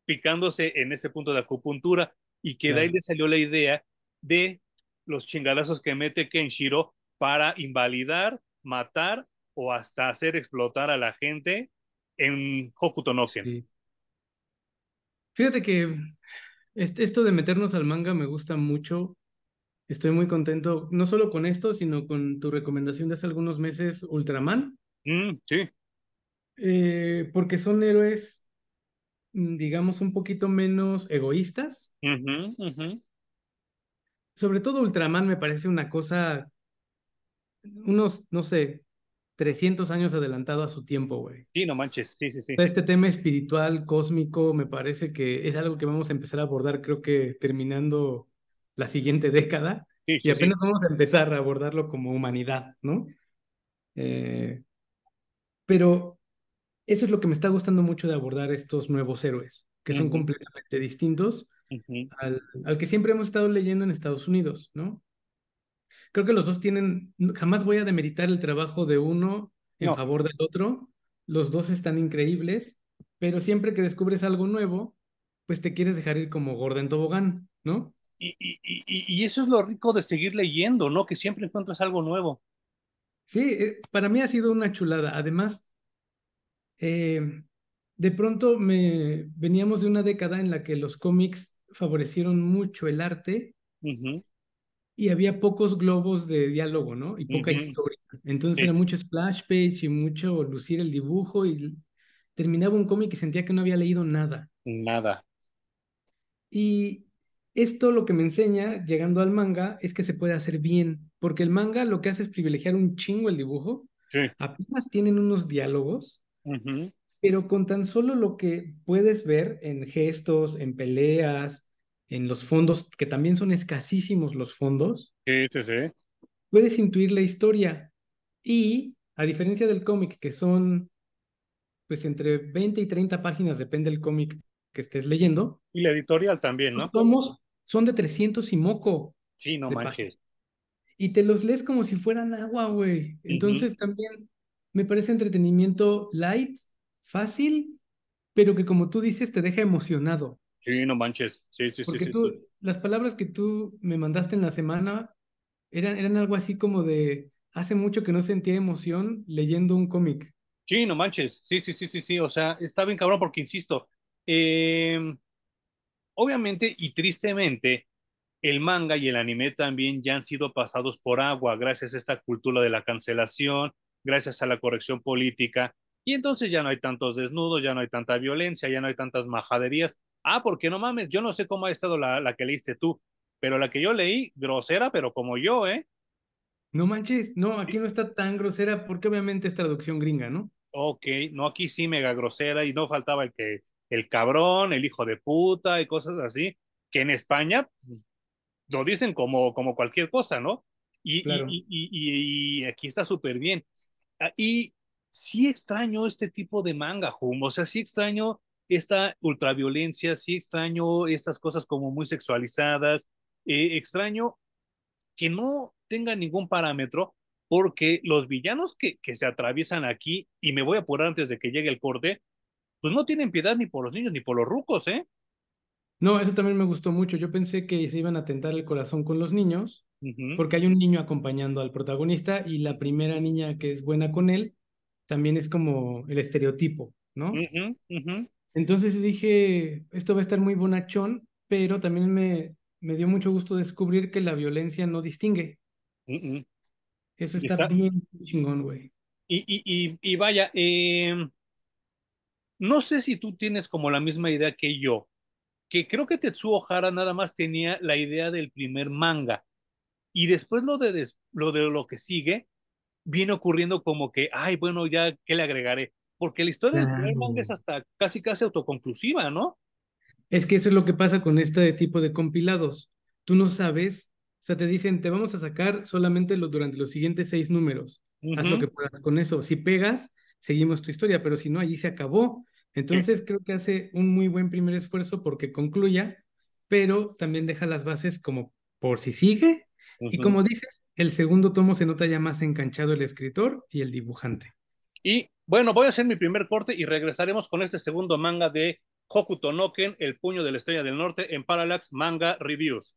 picándose en ese punto de acupuntura y que de ahí le salió la idea de los chingadazos que mete Kenshiro para invalidar, matar o hasta hacer explotar a la gente en Hokuto no Ken. Sí. Fíjate que esto de meternos al manga me gusta mucho. Estoy muy contento, no solo con esto, sino con tu recomendación de hace algunos meses, Ultraman. Mm, sí. Eh, porque son héroes, digamos, un poquito menos egoístas. Uh -huh, uh -huh. Sobre todo Ultraman me parece una cosa, unos, no sé, 300 años adelantado a su tiempo, güey. Sí, no manches, sí, sí, sí. Este tema espiritual, cósmico, me parece que es algo que vamos a empezar a abordar, creo que terminando la siguiente década. Sí, sí, y apenas sí. vamos a empezar a abordarlo como humanidad, ¿no? Eh, pero eso es lo que me está gustando mucho de abordar estos nuevos héroes, que son uh -huh. completamente distintos uh -huh. al, al que siempre hemos estado leyendo en Estados Unidos, ¿no? creo que los dos tienen, jamás voy a demeritar el trabajo de uno en no. favor del otro, los dos están increíbles, pero siempre que descubres algo nuevo, pues te quieres dejar ir como gorda en tobogán, ¿no? Y, y, y, y, eso es lo rico de seguir leyendo, ¿no? Que siempre encuentras algo nuevo. Sí, eh, para mí ha sido una chulada. Además, eh, de pronto me veníamos de una década en la que los cómics favorecieron mucho el arte. Uh -huh y había pocos globos de diálogo, ¿no? Y poca uh -huh. historia. Entonces sí. era mucho splash page y mucho lucir el dibujo y terminaba un cómic y sentía que no había leído nada. Nada. Y esto lo que me enseña, llegando al manga, es que se puede hacer bien, porque el manga lo que hace es privilegiar un chingo el dibujo. Sí. Apenas tienen unos diálogos, uh -huh. pero con tan solo lo que puedes ver en gestos, en peleas, en los fondos, que también son escasísimos los fondos. Sí, sí, sí. Puedes intuir la historia. Y, a diferencia del cómic, que son pues entre 20 y 30 páginas, depende del cómic que estés leyendo. Y la editorial también, ¿no? Los tomos son de 300 y moco. Sí, no manches. Y te los lees como si fueran agua, güey. Entonces uh -huh. también me parece entretenimiento light, fácil, pero que como tú dices te deja emocionado. Sí, no manches. Sí, sí, Porque sí, tú, sí, las palabras que tú me mandaste en la semana eran, eran algo así como de hace mucho que no sentía emoción leyendo un cómic. Sí, no manches. Sí, sí, sí, sí, sí. O sea, está bien cabrón porque insisto, eh, obviamente y tristemente, el manga y el anime también ya han sido pasados por agua gracias a esta cultura de la cancelación, gracias a la corrección política. Y entonces ya no hay tantos desnudos, ya no hay tanta violencia, ya no hay tantas majaderías. Ah, porque no mames, yo no sé cómo ha estado la, la que leíste tú, pero la que yo leí, grosera, pero como yo, ¿eh? No manches, no, aquí no está tan grosera porque obviamente es traducción gringa, ¿no? Ok, no, aquí sí mega grosera y no faltaba el que el cabrón, el hijo de puta y cosas así, que en España pues, lo dicen como, como cualquier cosa, ¿no? Y, Claro. y, y, y, aquí está súper bien. Ah, y sí extraño este tipo de manga, Hum. O sea, sí extraño esta ultraviolencia, sí extraño estas cosas como muy sexualizadas. Eh, extraño que no tenga ningún parámetro porque los villanos que, que, se atraviesan aquí, y me voy a apurar antes de que llegue el corte, pues no tienen piedad ni por los niños ni por los rucos, ¿eh? No, eso también me gustó mucho. Yo pensé que se iban a tentar el corazón con los niños, uh -huh. porque hay un niño acompañando al protagonista y la primera niña que es buena con él también es como el estereotipo, ¿no? Uh -huh, uh -huh. Entonces dije, esto va a estar muy bonachón, pero también me, me dio mucho gusto descubrir que la violencia no distingue. Eso está, está, bien chingón, güey. Y, y, y, y, vaya, eh, no sé si tú tienes como la misma idea que yo, que creo que Tetsuo Hara nada más tenía la idea del primer manga. Y después lo de, des, lo de lo que sigue, viene ocurriendo como que, ay, bueno, ya, ¿qué le agregaré? Porque la historia claro. del primer manga es hasta casi casi autoconclusiva, ¿no? Es que eso es lo que pasa con este tipo de compilados. Tú no sabes, o sea, te dicen, te vamos a sacar solamente los, durante los siguientes seis números. Uh -huh. Haz lo que puedas con eso. Si pegas, seguimos tu historia, pero si no, allí se acabó. Entonces, creo que hace un muy buen primer esfuerzo porque concluya, pero también deja las bases como por si sigue. Uh -huh. Y como dices, el segundo tomo se nota ya más enganchado el escritor y el dibujante. Y bueno, voy a hacer mi primer corte y regresaremos con este segundo manga de Hokuto no Ken, El puño de la estrella del norte, en Parallax Manga Reviews.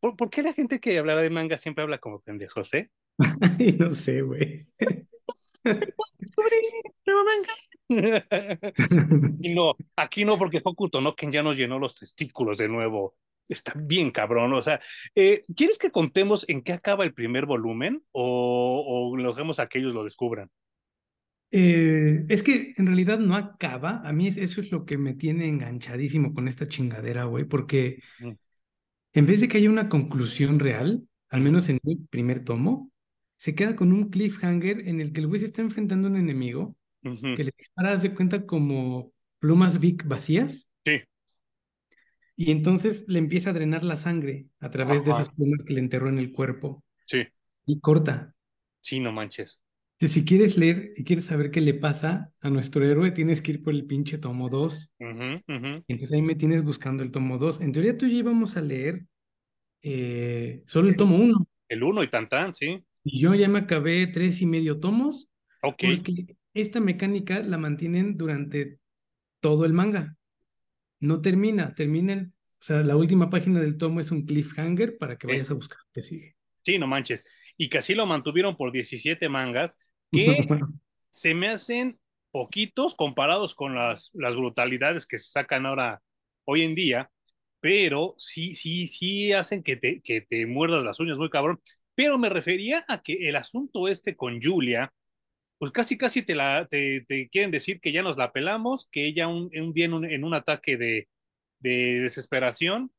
¿Por, ¿Por, qué la gente que hablará de manga siempre habla como pendejos, eh? no sé, güey. y no, aquí no, porque Hokuto no Ken ya nos llenó los testículos de nuevo. Está bien cabrón, o sea, eh, ¿quieres que contemos en qué acaba el primer volumen o, o lo dejemos a que ellos lo descubran? Eh, es que en realidad no acaba. A mí eso es lo que me tiene enganchadísimo con esta chingadera, güey, porque mm. En vez de que haya una conclusión real, al menos en el primer tomo, se queda con un cliffhanger en el que el güey se está enfrentando a un enemigo uh -huh. que le dispara, de cuenta, como plumas Vic vacías. Sí. Y entonces le empieza a drenar la sangre a través Ajá. de esas plumas que le enterró en el cuerpo. Sí. Y corta. Sí, no manches. Si quieres leer y quieres saber qué le pasa a nuestro héroe, tienes que ir por el pinche tomo 2. Uh -huh, uh -huh. Entonces ahí me tienes buscando el tomo 2. En teoría tú y yo íbamos a leer eh, solo el tomo 1. El 1 y tan tan, sí. Y yo ya me acabé tres y medio tomos. Ok. Porque esta mecánica la mantienen durante todo el manga. No termina, termina el, o sea, la última página del tomo es un cliffhanger para que vayas a buscar que sigue. Sí, no manches. Y que así lo mantuvieron por 17 mangas, que se me hacen poquitos comparados con las, las brutalidades que se sacan ahora, hoy en día, pero sí, sí, sí hacen que te, que te muerdas las uñas muy cabrón. Pero me refería a que el asunto este con Julia, pues casi casi te, la, te, te quieren decir que ya nos la pelamos, que ella un, un día en un, en un ataque de, de desesperación,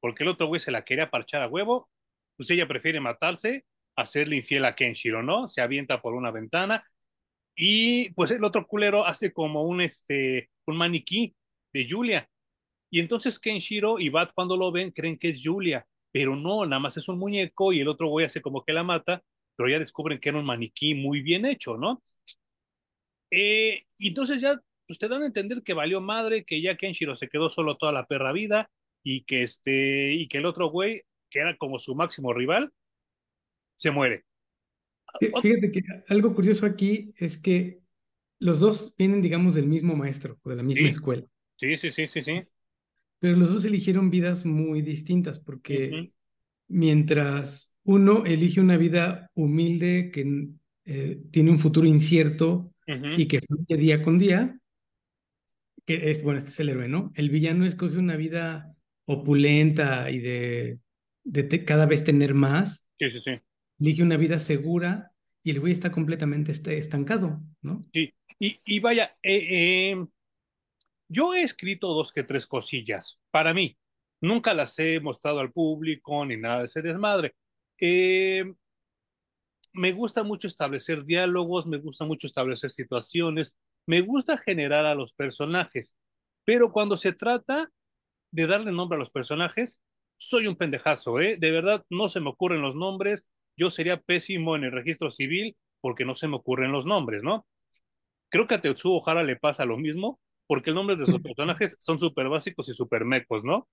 porque el otro güey se la quería parchar a huevo, pues ella prefiere matarse, hacerle infiel a Kenshiro, ¿no? Se avienta por una ventana y pues el otro culero hace como un, este, un maniquí de Julia. Y entonces Kenshiro y Bat cuando lo ven creen que es Julia, pero no, nada más es un muñeco y el otro güey hace como que la mata, pero ya descubren que era un maniquí muy bien hecho, ¿no? Eh, y entonces ya pues te dan a entender que valió madre, que ya Kenshiro se quedó solo toda la perra vida y que este y que el otro güey, que era como su máximo rival, se muere. Fíjate que algo curioso aquí es que los dos vienen, digamos, del mismo maestro o de la misma sí. escuela. Sí, sí, sí, sí, sí. Pero los dos eligieron vidas muy distintas porque uh -huh. mientras uno elige una vida humilde que eh, tiene un futuro incierto uh -huh. y que fluye día con día, que es, bueno, este es el héroe, ¿no? El villano escoge una vida opulenta y de, de te, cada vez tener más. Sí, sí, sí. Elige una vida segura y el güey está completamente estancado, ¿no? Sí, y, y vaya, eh, eh, yo he escrito dos que tres cosillas para mí. Nunca las he mostrado al público ni nada de ese desmadre. Eh, me gusta mucho establecer diálogos, me gusta mucho establecer situaciones, me gusta generar a los personajes, pero cuando se trata de darle nombre a los personajes, soy un pendejazo, ¿eh? De verdad, no se me ocurren los nombres, yo sería pésimo en el registro civil porque no se me ocurren los nombres, ¿no? Creo que a Tetsuo Ohara le pasa lo mismo, porque el nombre de sus personajes son súper básicos y súper mecos, ¿no?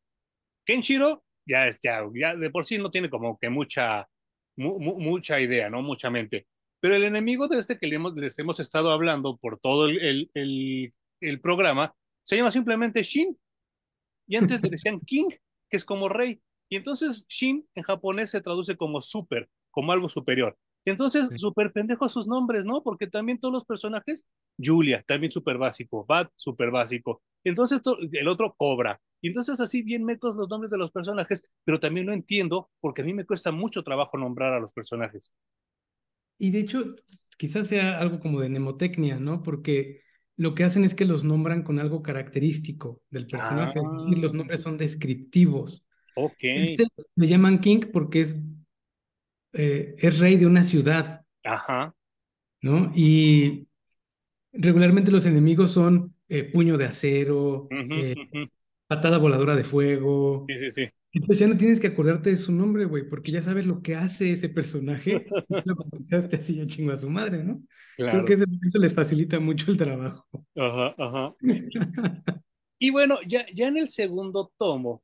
Kenshiro, ya, es, ya, ya de por sí no tiene como que mucha, mu, mu, mucha idea, ¿no? Mucha mente. Pero el enemigo de este que le hemos, les hemos estado hablando por todo el, el, el, el programa se llama simplemente Shin. Y antes le decían King, que es como rey. Y entonces Shin en japonés se traduce como super, como algo superior. Entonces, sí. súper pendejo sus nombres, ¿no? Porque también todos los personajes, Julia, también súper básico, Bat, súper básico. Entonces, el otro Cobra. Y entonces, así bien mecos los nombres de los personajes, pero también no entiendo porque a mí me cuesta mucho trabajo nombrar a los personajes. Y de hecho, quizás sea algo como de mnemotecnia, ¿no? Porque lo que hacen es que los nombran con algo característico del personaje, ah. es decir, los nombres son descriptivos. Ok. Este le llaman King porque es eh, es rey de una ciudad. Ajá. ¿No? Y regularmente los enemigos son eh, puño de acero, uh -huh, eh, uh -huh. patada voladora de fuego. Sí, sí, sí. Entonces ya no tienes que acordarte de su nombre, güey, porque ya sabes lo que hace ese personaje. lo pensaste así ya chingo a su madre, ¿no? Claro. Creo que eso les facilita mucho el trabajo. Ajá, ajá. y bueno, ya, ya en el segundo tomo,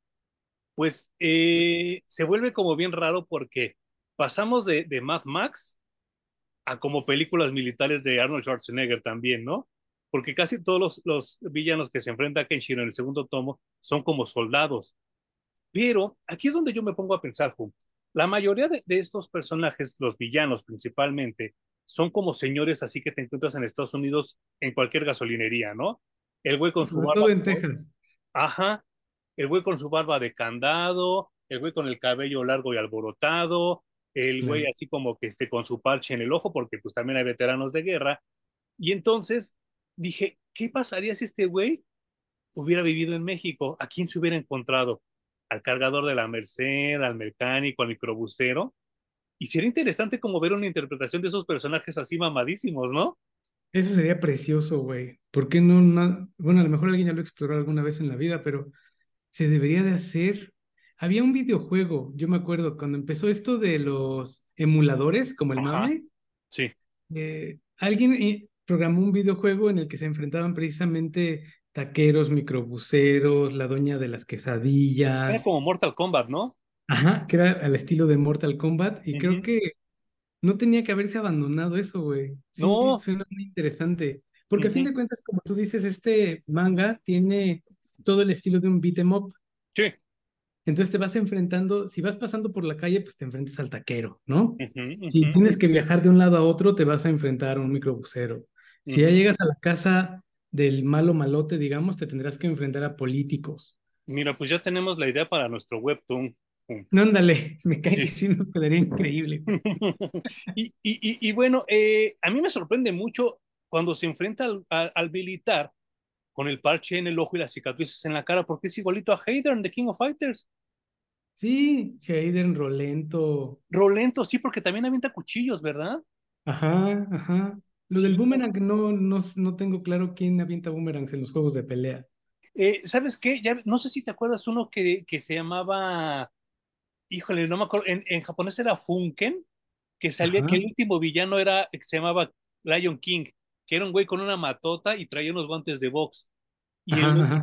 pues eh, se vuelve como bien raro porque pasamos de, de Mad Max a como películas militares de Arnold Schwarzenegger también, ¿no? Porque casi todos los, los villanos que se enfrenta a Kenshiro en el segundo tomo son como soldados. Pero aquí es donde yo me pongo a pensar, Ju. La mayoría de, de, estos personajes, los villanos principalmente, son como señores así que te encuentras en Estados Unidos en cualquier gasolinería, ¿no? El güey con su Sobre barba. Todo en Texas. Ajá. El güey con su barba de candado, el güey con el cabello largo y alborotado, el güey así como que esté con su parche en el ojo, porque pues también hay veteranos de guerra. Y entonces dije, ¿qué pasaría si este güey hubiera vivido en México? ¿A quién se hubiera encontrado? ¿Al cargador de la Merced, al mecánico, al microbusero? Y sería interesante como ver una interpretación de esos personajes así mamadísimos, ¿no? Eso sería precioso, güey. ¿Por qué no, no? Bueno, a lo mejor alguien ya lo exploró alguna vez en la vida, pero se debería de hacer había un videojuego, yo me acuerdo, cuando empezó esto de los emuladores, como el Ajá. MAME, Sí. eh, alguien programó un videojuego en el que se enfrentaban precisamente taqueros, microbuseros, la doña de las quesadillas. Era como Mortal Kombat, ¿no? Ajá, que era al estilo de Mortal Kombat, y creo que no tenía que haberse abandonado eso, güey. Sí, No. suena muy interesante. Porque a fin de cuentas, como tú dices, este manga tiene todo el estilo de un beat 'em up. Sí. Entonces te vas enfrentando, si vas pasando por la calle, pues te enfrentas al taquero, ¿no? Si tienes que viajar de un lado a otro, te vas a enfrentar a un microbusero. Si ya llegas a la casa del malo malote, digamos, te tendrás que enfrentar a políticos. Mira, pues ya tenemos la idea para nuestro webtoon. No, ándale, me cae que Sí. sí nos quedaría increíble. y, y, y, y bueno, eh, a mí me sorprende mucho cuando se enfrenta al, al, al militar con el parche en el ojo y las cicatrices en la cara, porque es igualito a Hayden de King of Fighters. Sí, Hayden, Rolento. Rolento, sí, porque también avienta cuchillos, ¿verdad? Ajá, ajá. Lo del boomerang no, no, no tengo claro quién avienta boomerangs en los juegos de pelea. Eh, ¿Sabes qué? Ya, no sé si te acuerdas uno que, que se llamaba, híjole, no me acuerdo, en, en japonés era Funken, que salía, Ajá. que el último villano era, que se llamaba Lion King, que era un güey con una matota y traía unos guantes de box. Y Ajá, el.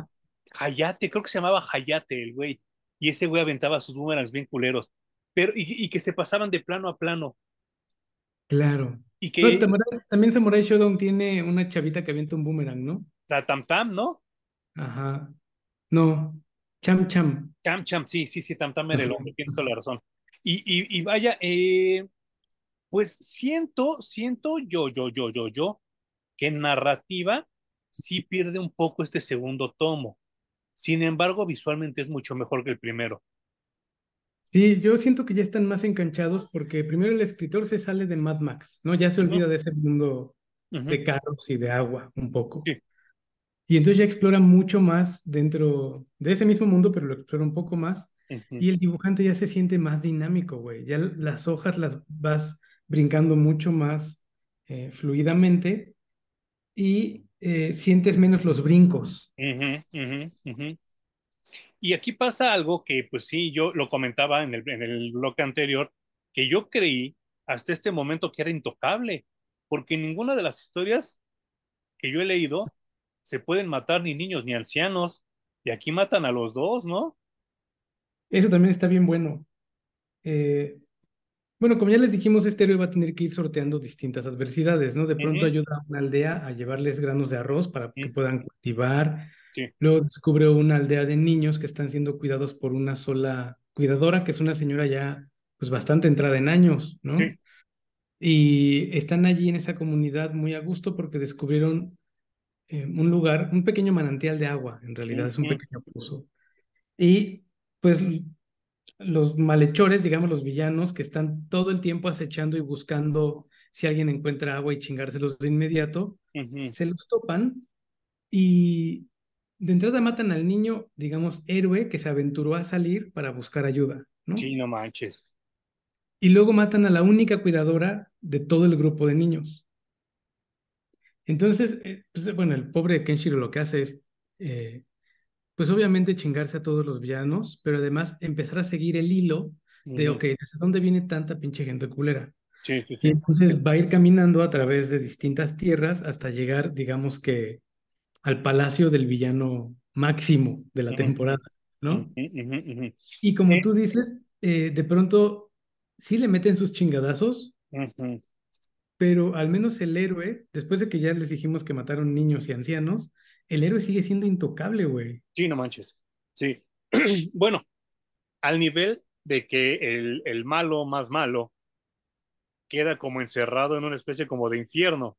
Hayate, creo que se llamaba Hayate el güey. Y ese güey aventaba sus boomerangs bien culeros. Pero, y, y que se pasaban de plano a plano. Claro. Y Pero que Samurai- también Samurai Shodown tiene una chavita que avienta un boomerang, ¿no? la Tam Tam, ¿no? Ajá. No. Cham Cham. Cham Cham, sí, sí, sí, Tam Tam era el hombre, tienes toda la razón. Y, y, y vaya, eh, pues siento, siento yo, yo, yo, yo, yo, que en narrativa sí pierde un poco este segundo tomo. Sin embargo, visualmente es mucho mejor que el primero. Sí, yo siento que ya están más enganchados porque primero el escritor se sale de Mad Max, ¿no? Ya se olvida de ese mundo de carros y de agua un poco. sí, Y entonces ya explora mucho más dentro de ese mismo mundo, pero lo explora un poco más y el dibujante ya se siente más dinámico, güey. Ya las hojas las vas brincando mucho más eh, fluidamente y eh, sientes menos los brincos. Y aquí pasa algo que, pues sí, yo lo comentaba en el, en el bloque anterior, que yo creí hasta este momento que era intocable, porque en ninguna de las historias que yo he leído se pueden matar ni niños ni ancianos, y aquí matan a los dos, ¿no? Eso también está bien bueno. Eh, bueno, como ya les dijimos, este héroe va a tener que ir sorteando distintas adversidades, ¿no? De pronto ayuda a una aldea a llevarles granos de arroz para que puedan cultivar. Sí, Luego descubre una aldea de niños que están siendo cuidados por una sola cuidadora, que es una señora ya pues bastante entrada en años, ¿no? sí. Y están allí en esa comunidad muy a gusto porque descubrieron eh, un lugar, un pequeño manantial de agua, en realidad es un pequeño pozo. Y pues los malhechores, digamos los villanos, que están todo el tiempo acechando y buscando si alguien encuentra agua y chingárselos de inmediato, se los topan y de entrada matan al niño, digamos, héroe que se aventuró a salir para buscar ayuda, ¿no? Sí, no manches. Y luego matan a la única cuidadora de todo el grupo de niños. Entonces, eh, pues, bueno, el pobre Kenshiro lo que hace es, eh, pues obviamente chingarse a todos los villanos, pero además empezar a seguir el hilo de, Ujú, ok, ¿desde dónde viene tanta pinche gente culera? Sí, sí, Y sí. entonces va a ir caminando a través de distintas tierras hasta llegar, digamos que, al palacio del villano máximo de la temporada, ¿no? Y como Eh, tú dices, eh, de pronto sí le meten sus chingadazos, pero al menos el héroe, después de que ya les dijimos que mataron niños y ancianos, el héroe sigue siendo intocable, güey. Sí, no manches. Sí. Bueno, al nivel de que el, el malo más malo queda como encerrado en una especie como de infierno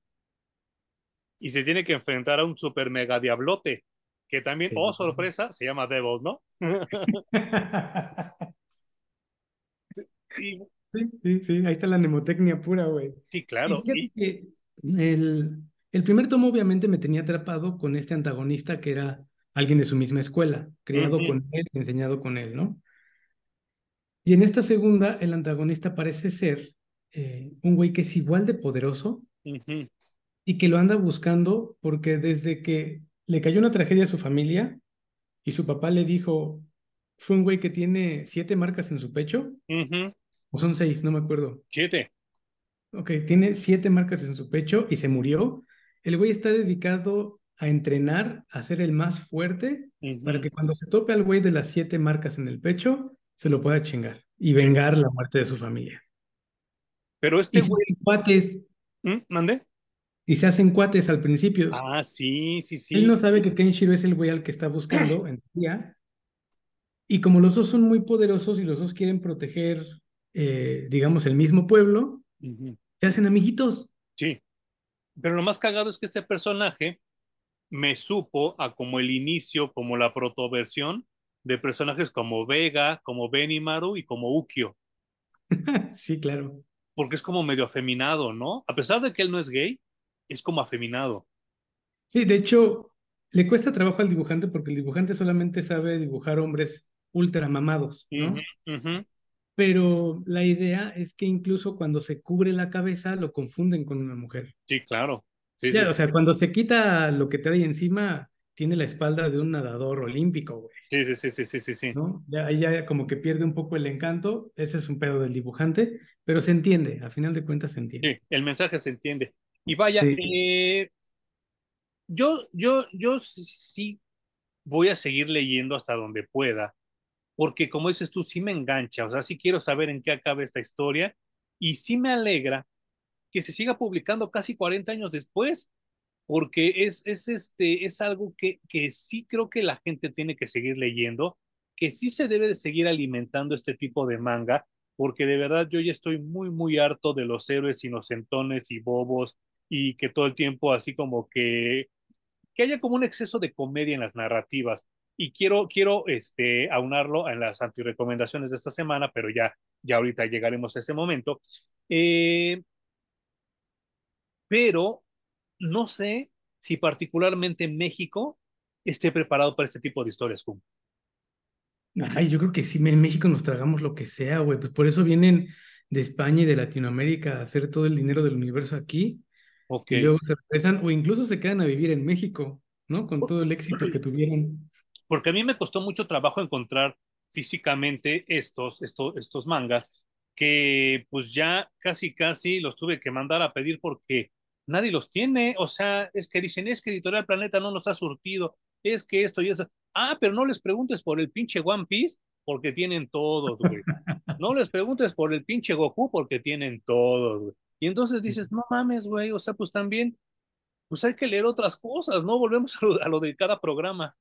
y se tiene que enfrentar a un super mega diablote que también, Sí. oh sorpresa, se llama Devil, ¿no? Sí, sí, sí, ahí está la mnemotecnia pura, güey. sí, Y claro. fíjate Y, que el, el primer tomo obviamente me tenía atrapado con este antagonista que era alguien de su misma escuela, criado con él, enseñado con él, ¿no? Y en esta segunda, el antagonista parece ser eh, un güey que es igual de poderoso y que lo anda buscando porque desde que le cayó una tragedia a su familia y su papá le dijo, fue un güey que tiene siete marcas en su pecho, o son seis, no me acuerdo. Siete. Ok, tiene siete marcas en su pecho y se murió. El güey está dedicado a entrenar, a ser el más fuerte, para que cuando se tope al güey de las siete marcas en el pecho, se lo pueda chingar y vengar la muerte de su familia. Pero este Y se güey, hacen cuates, ¿Mm? ¿mande? y se hacen cuates al principio. Ah, sí, sí, Él sí. no sabe que Kenshiro es el güey al que está buscando en día. Y como los dos son muy poderosos y los dos quieren proteger, eh, digamos, el mismo pueblo, se hacen amiguitos. Sí. Pero lo más cagado es que este personaje me supo a como el inicio, como la protoversión de personajes como Vega, como Benimaru y como Ukio, Sí, claro. porque es como medio afeminado, ¿no? A pesar de que él no es gay, es como afeminado. Sí, de hecho, le cuesta trabajo al dibujante porque el dibujante solamente sabe dibujar hombres ultra mamados, ¿no? Pero la idea es que incluso cuando se cubre la cabeza lo confunden con una mujer. Sí, claro. Sí, sí, Ya, o sí. sea, cuando se quita lo que trae encima, tiene la espalda de un nadador olímpico, güey, Sí, sí, sí, sí, sí, sí, sí. ¿no? Ya, ahí ya como que pierde un poco el encanto. Ese es un pedo del dibujante, pero se entiende, a final de cuentas se entiende. Sí, el mensaje se entiende. Y vaya, eh, yo, yo, yo sí voy a seguir leyendo hasta donde pueda, porque como dices tú, sí me engancha, o sea, sí quiero saber en qué acaba esta historia y sí me alegra que se siga publicando casi 40 años después, porque es, es, este, es algo que, que sí creo que la gente tiene que seguir leyendo, que sí se debe de seguir alimentando este tipo de manga, porque de verdad yo ya estoy muy, muy harto de los héroes inocentones y bobos y que todo el tiempo así como que que haya como un exceso de comedia en las narrativas. Y quiero, quiero este, aunarlo en las antirecomendaciones de esta semana, pero ya, ya ahorita llegaremos a ese momento. Eh, pero no sé si particularmente México esté preparado para este tipo de historias. Kun. Ay, yo creo que sí, en México nos tragamos lo que sea, güey. Pues por eso vienen de España y de Latinoamérica a hacer todo el dinero del universo aquí. Ok. Y luego se regresan o incluso se quedan a vivir en México, ¿no? Con todo el éxito que tuvieron. Porque a mí me costó mucho trabajo encontrar físicamente estos, estos, estos mangas que pues ya casi casi los tuve que mandar a pedir porque nadie los tiene, o sea, es que dicen, es que Editorial Planeta no nos ha surtido, es que esto y eso. Ah, pero no les preguntes por el pinche One Piece porque tienen todos, güey. No les preguntes por el pinche Goku porque tienen todos, güey. Y entonces dices, no mames, güey, o sea, pues también, pues hay que leer otras cosas, ¿no? Volvemos a lo, a lo de cada programa.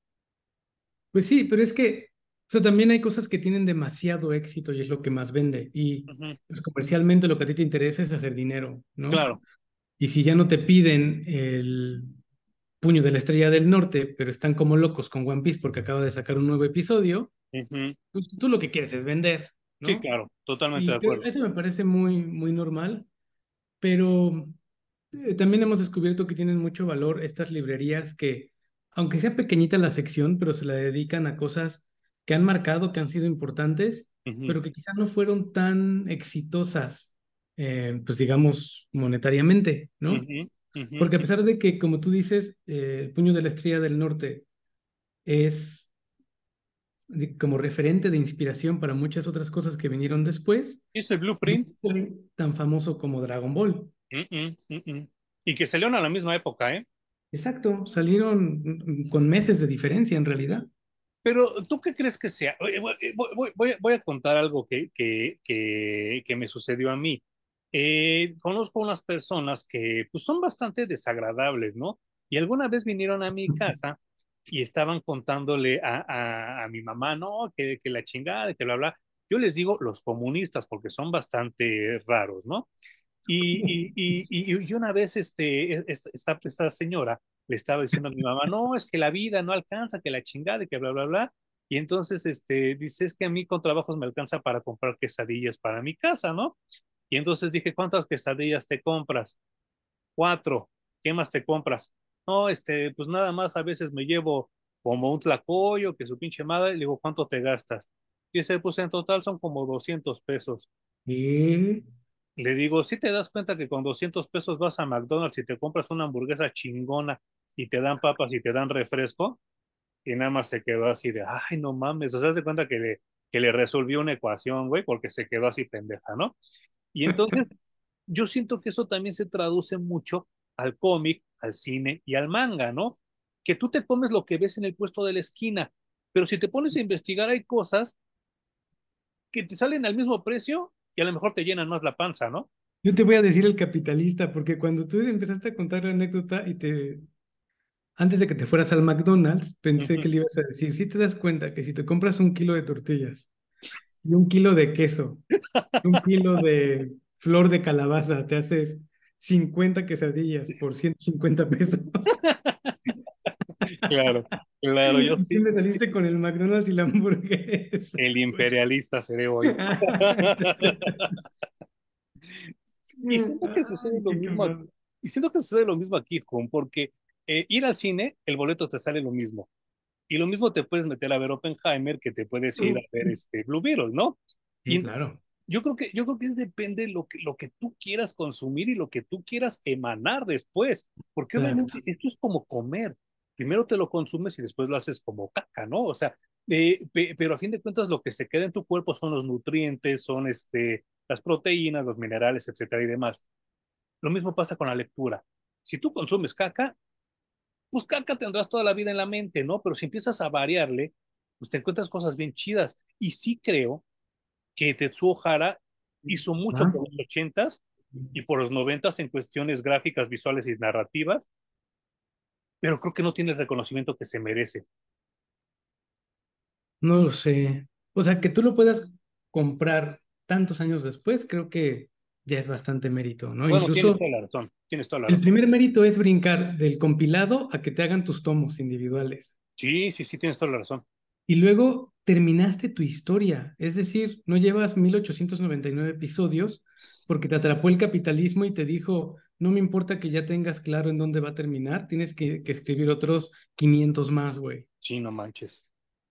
Pues sí, pero es que, o sea, también hay cosas que tienen demasiado éxito y es lo que más vende. Y Uh -huh. pues comercialmente lo que a ti te interesa es hacer dinero, ¿no? Claro. Y si ya no te piden el puño de la estrella del norte, pero están como locos con One Piece porque acaba de sacar un nuevo episodio, Uh -huh. pues tú lo que quieres es vender, ¿no? Sí, claro, totalmente Y de acuerdo. Eso me parece muy, muy normal, pero eh, también hemos descubierto que tienen mucho valor estas librerías que, aunque sea pequeñita la sección, pero se la dedican a cosas que han marcado, que han sido importantes, Uh -huh. pero que quizás no fueron tan exitosas, eh, pues digamos, monetariamente, ¿no? Uh -huh. Uh -huh. Porque a pesar de que, como tú dices, eh, el puño de la estrella del norte es como referente de inspiración para muchas otras cosas que vinieron después, ¿Es el blueprint? tan famoso como Dragon Ball. Y que salieron a la misma época, ¿eh? Exacto, salieron mm, con meses de diferencia en realidad. Pero, ¿tú qué crees que sea? Oye, Voy, voy- voy a contar algo que, que, que, que me sucedió a mí. Eh, conozco unas personas que pues, son bastante desagradables, ¿no? Y alguna vez vinieron a mi casa y estaban contándole a, a, a mi mamá, no, que, que la chingada, que bla, bla. Yo les digo los comunistas porque son bastante raros, ¿no? Y, y, y, y, y una vez este, esta, esta, esta señora le estaba diciendo a mi mamá, no, es que la vida no alcanza, que la chingada, que bla, bla, bla. Y entonces este, dice, es que a mí con trabajos me alcanza para comprar quesadillas para mi casa, ¿no? Y entonces dije, ¿cuántas quesadillas te compras? Cuatro. ¿Qué más te compras? No, este, pues nada más a veces me llevo como un tlacoyo, que su pinche madre, le digo, ¿cuánto te gastas? Y dice, pues en total son como 200 pesos. ¿Qué? Le digo, si te das cuenta que con 200 pesos vas a McDonald's y te compras una hamburguesa chingona y te dan papas y te dan refresco, y nada más se quedó así de, ay, no mames, o sea, se cuenta que le, que le resolvió una ecuación, güey, porque se quedó así pendeja, ¿no? Y entonces, yo siento que eso también se traduce mucho al cómic, al cine y al manga, ¿no? Que tú te comes lo que ves en el puesto de la esquina, pero si te pones a investigar, hay cosas que te salen al mismo precio y a lo mejor te llenan más la panza, ¿no? Yo te voy a decir el capitalista, porque cuando tú empezaste a contar la anécdota y te, antes de que te fueras al McDonald's, pensé que le ibas a decir, si te das cuenta que si te compras un kilo de tortillas y un kilo de queso, y un kilo de flor de calabaza, te haces 50 quesadillas por 150 pesos. Claro, claro, yo sí. me saliste con el McDonald's y la hamburguesa. El imperialista seré hoy. Y siento que sucede lo mismo, y siento que sucede lo mismo aquí, Juan, porque eh, ir al cine, el boleto te sale lo mismo. Y lo mismo te puedes meter a ver Oppenheimer que te puedes ir a ver este Blue Beetle, ¿no? Sí, Y claro. yo creo que, yo creo que es depende de lo que, lo que tú quieras consumir y lo que tú quieras emanar después, porque Exacto. obviamente esto es como comer. Primero te lo consumes y después lo haces como caca, ¿no? O sea, eh, pe- pero a fin de cuentas lo que se queda en tu cuerpo son los nutrientes, son este, las proteínas, los minerales, etcétera y demás. Lo mismo pasa con la lectura. Si tú consumes caca, pues caca tendrás toda la vida en la mente, ¿no? Pero si empiezas a variarle, pues te encuentras cosas bien chidas. Y sí creo que Tetsuo Hara hizo mucho Ah. por los ochentas y por los noventas en cuestiones gráficas, visuales y narrativas, pero creo que no tiene el reconocimiento que se merece. No lo sé. O sea, que tú lo puedas comprar tantos años después, creo que ya es bastante mérito, ¿no? Bueno, tienes Incluso toda la razón, tienes toda la el razón. primer mérito es brincar del compilado a que te hagan tus tomos individuales. Sí, sí, sí, tienes toda la razón. Y luego terminaste tu historia. Es decir, no llevas 1899 episodios porque te atrapó el capitalismo y te dijo, no me importa que ya tengas claro en dónde va a terminar, tienes que, que escribir otros 500 más, güey. Sí, no manches.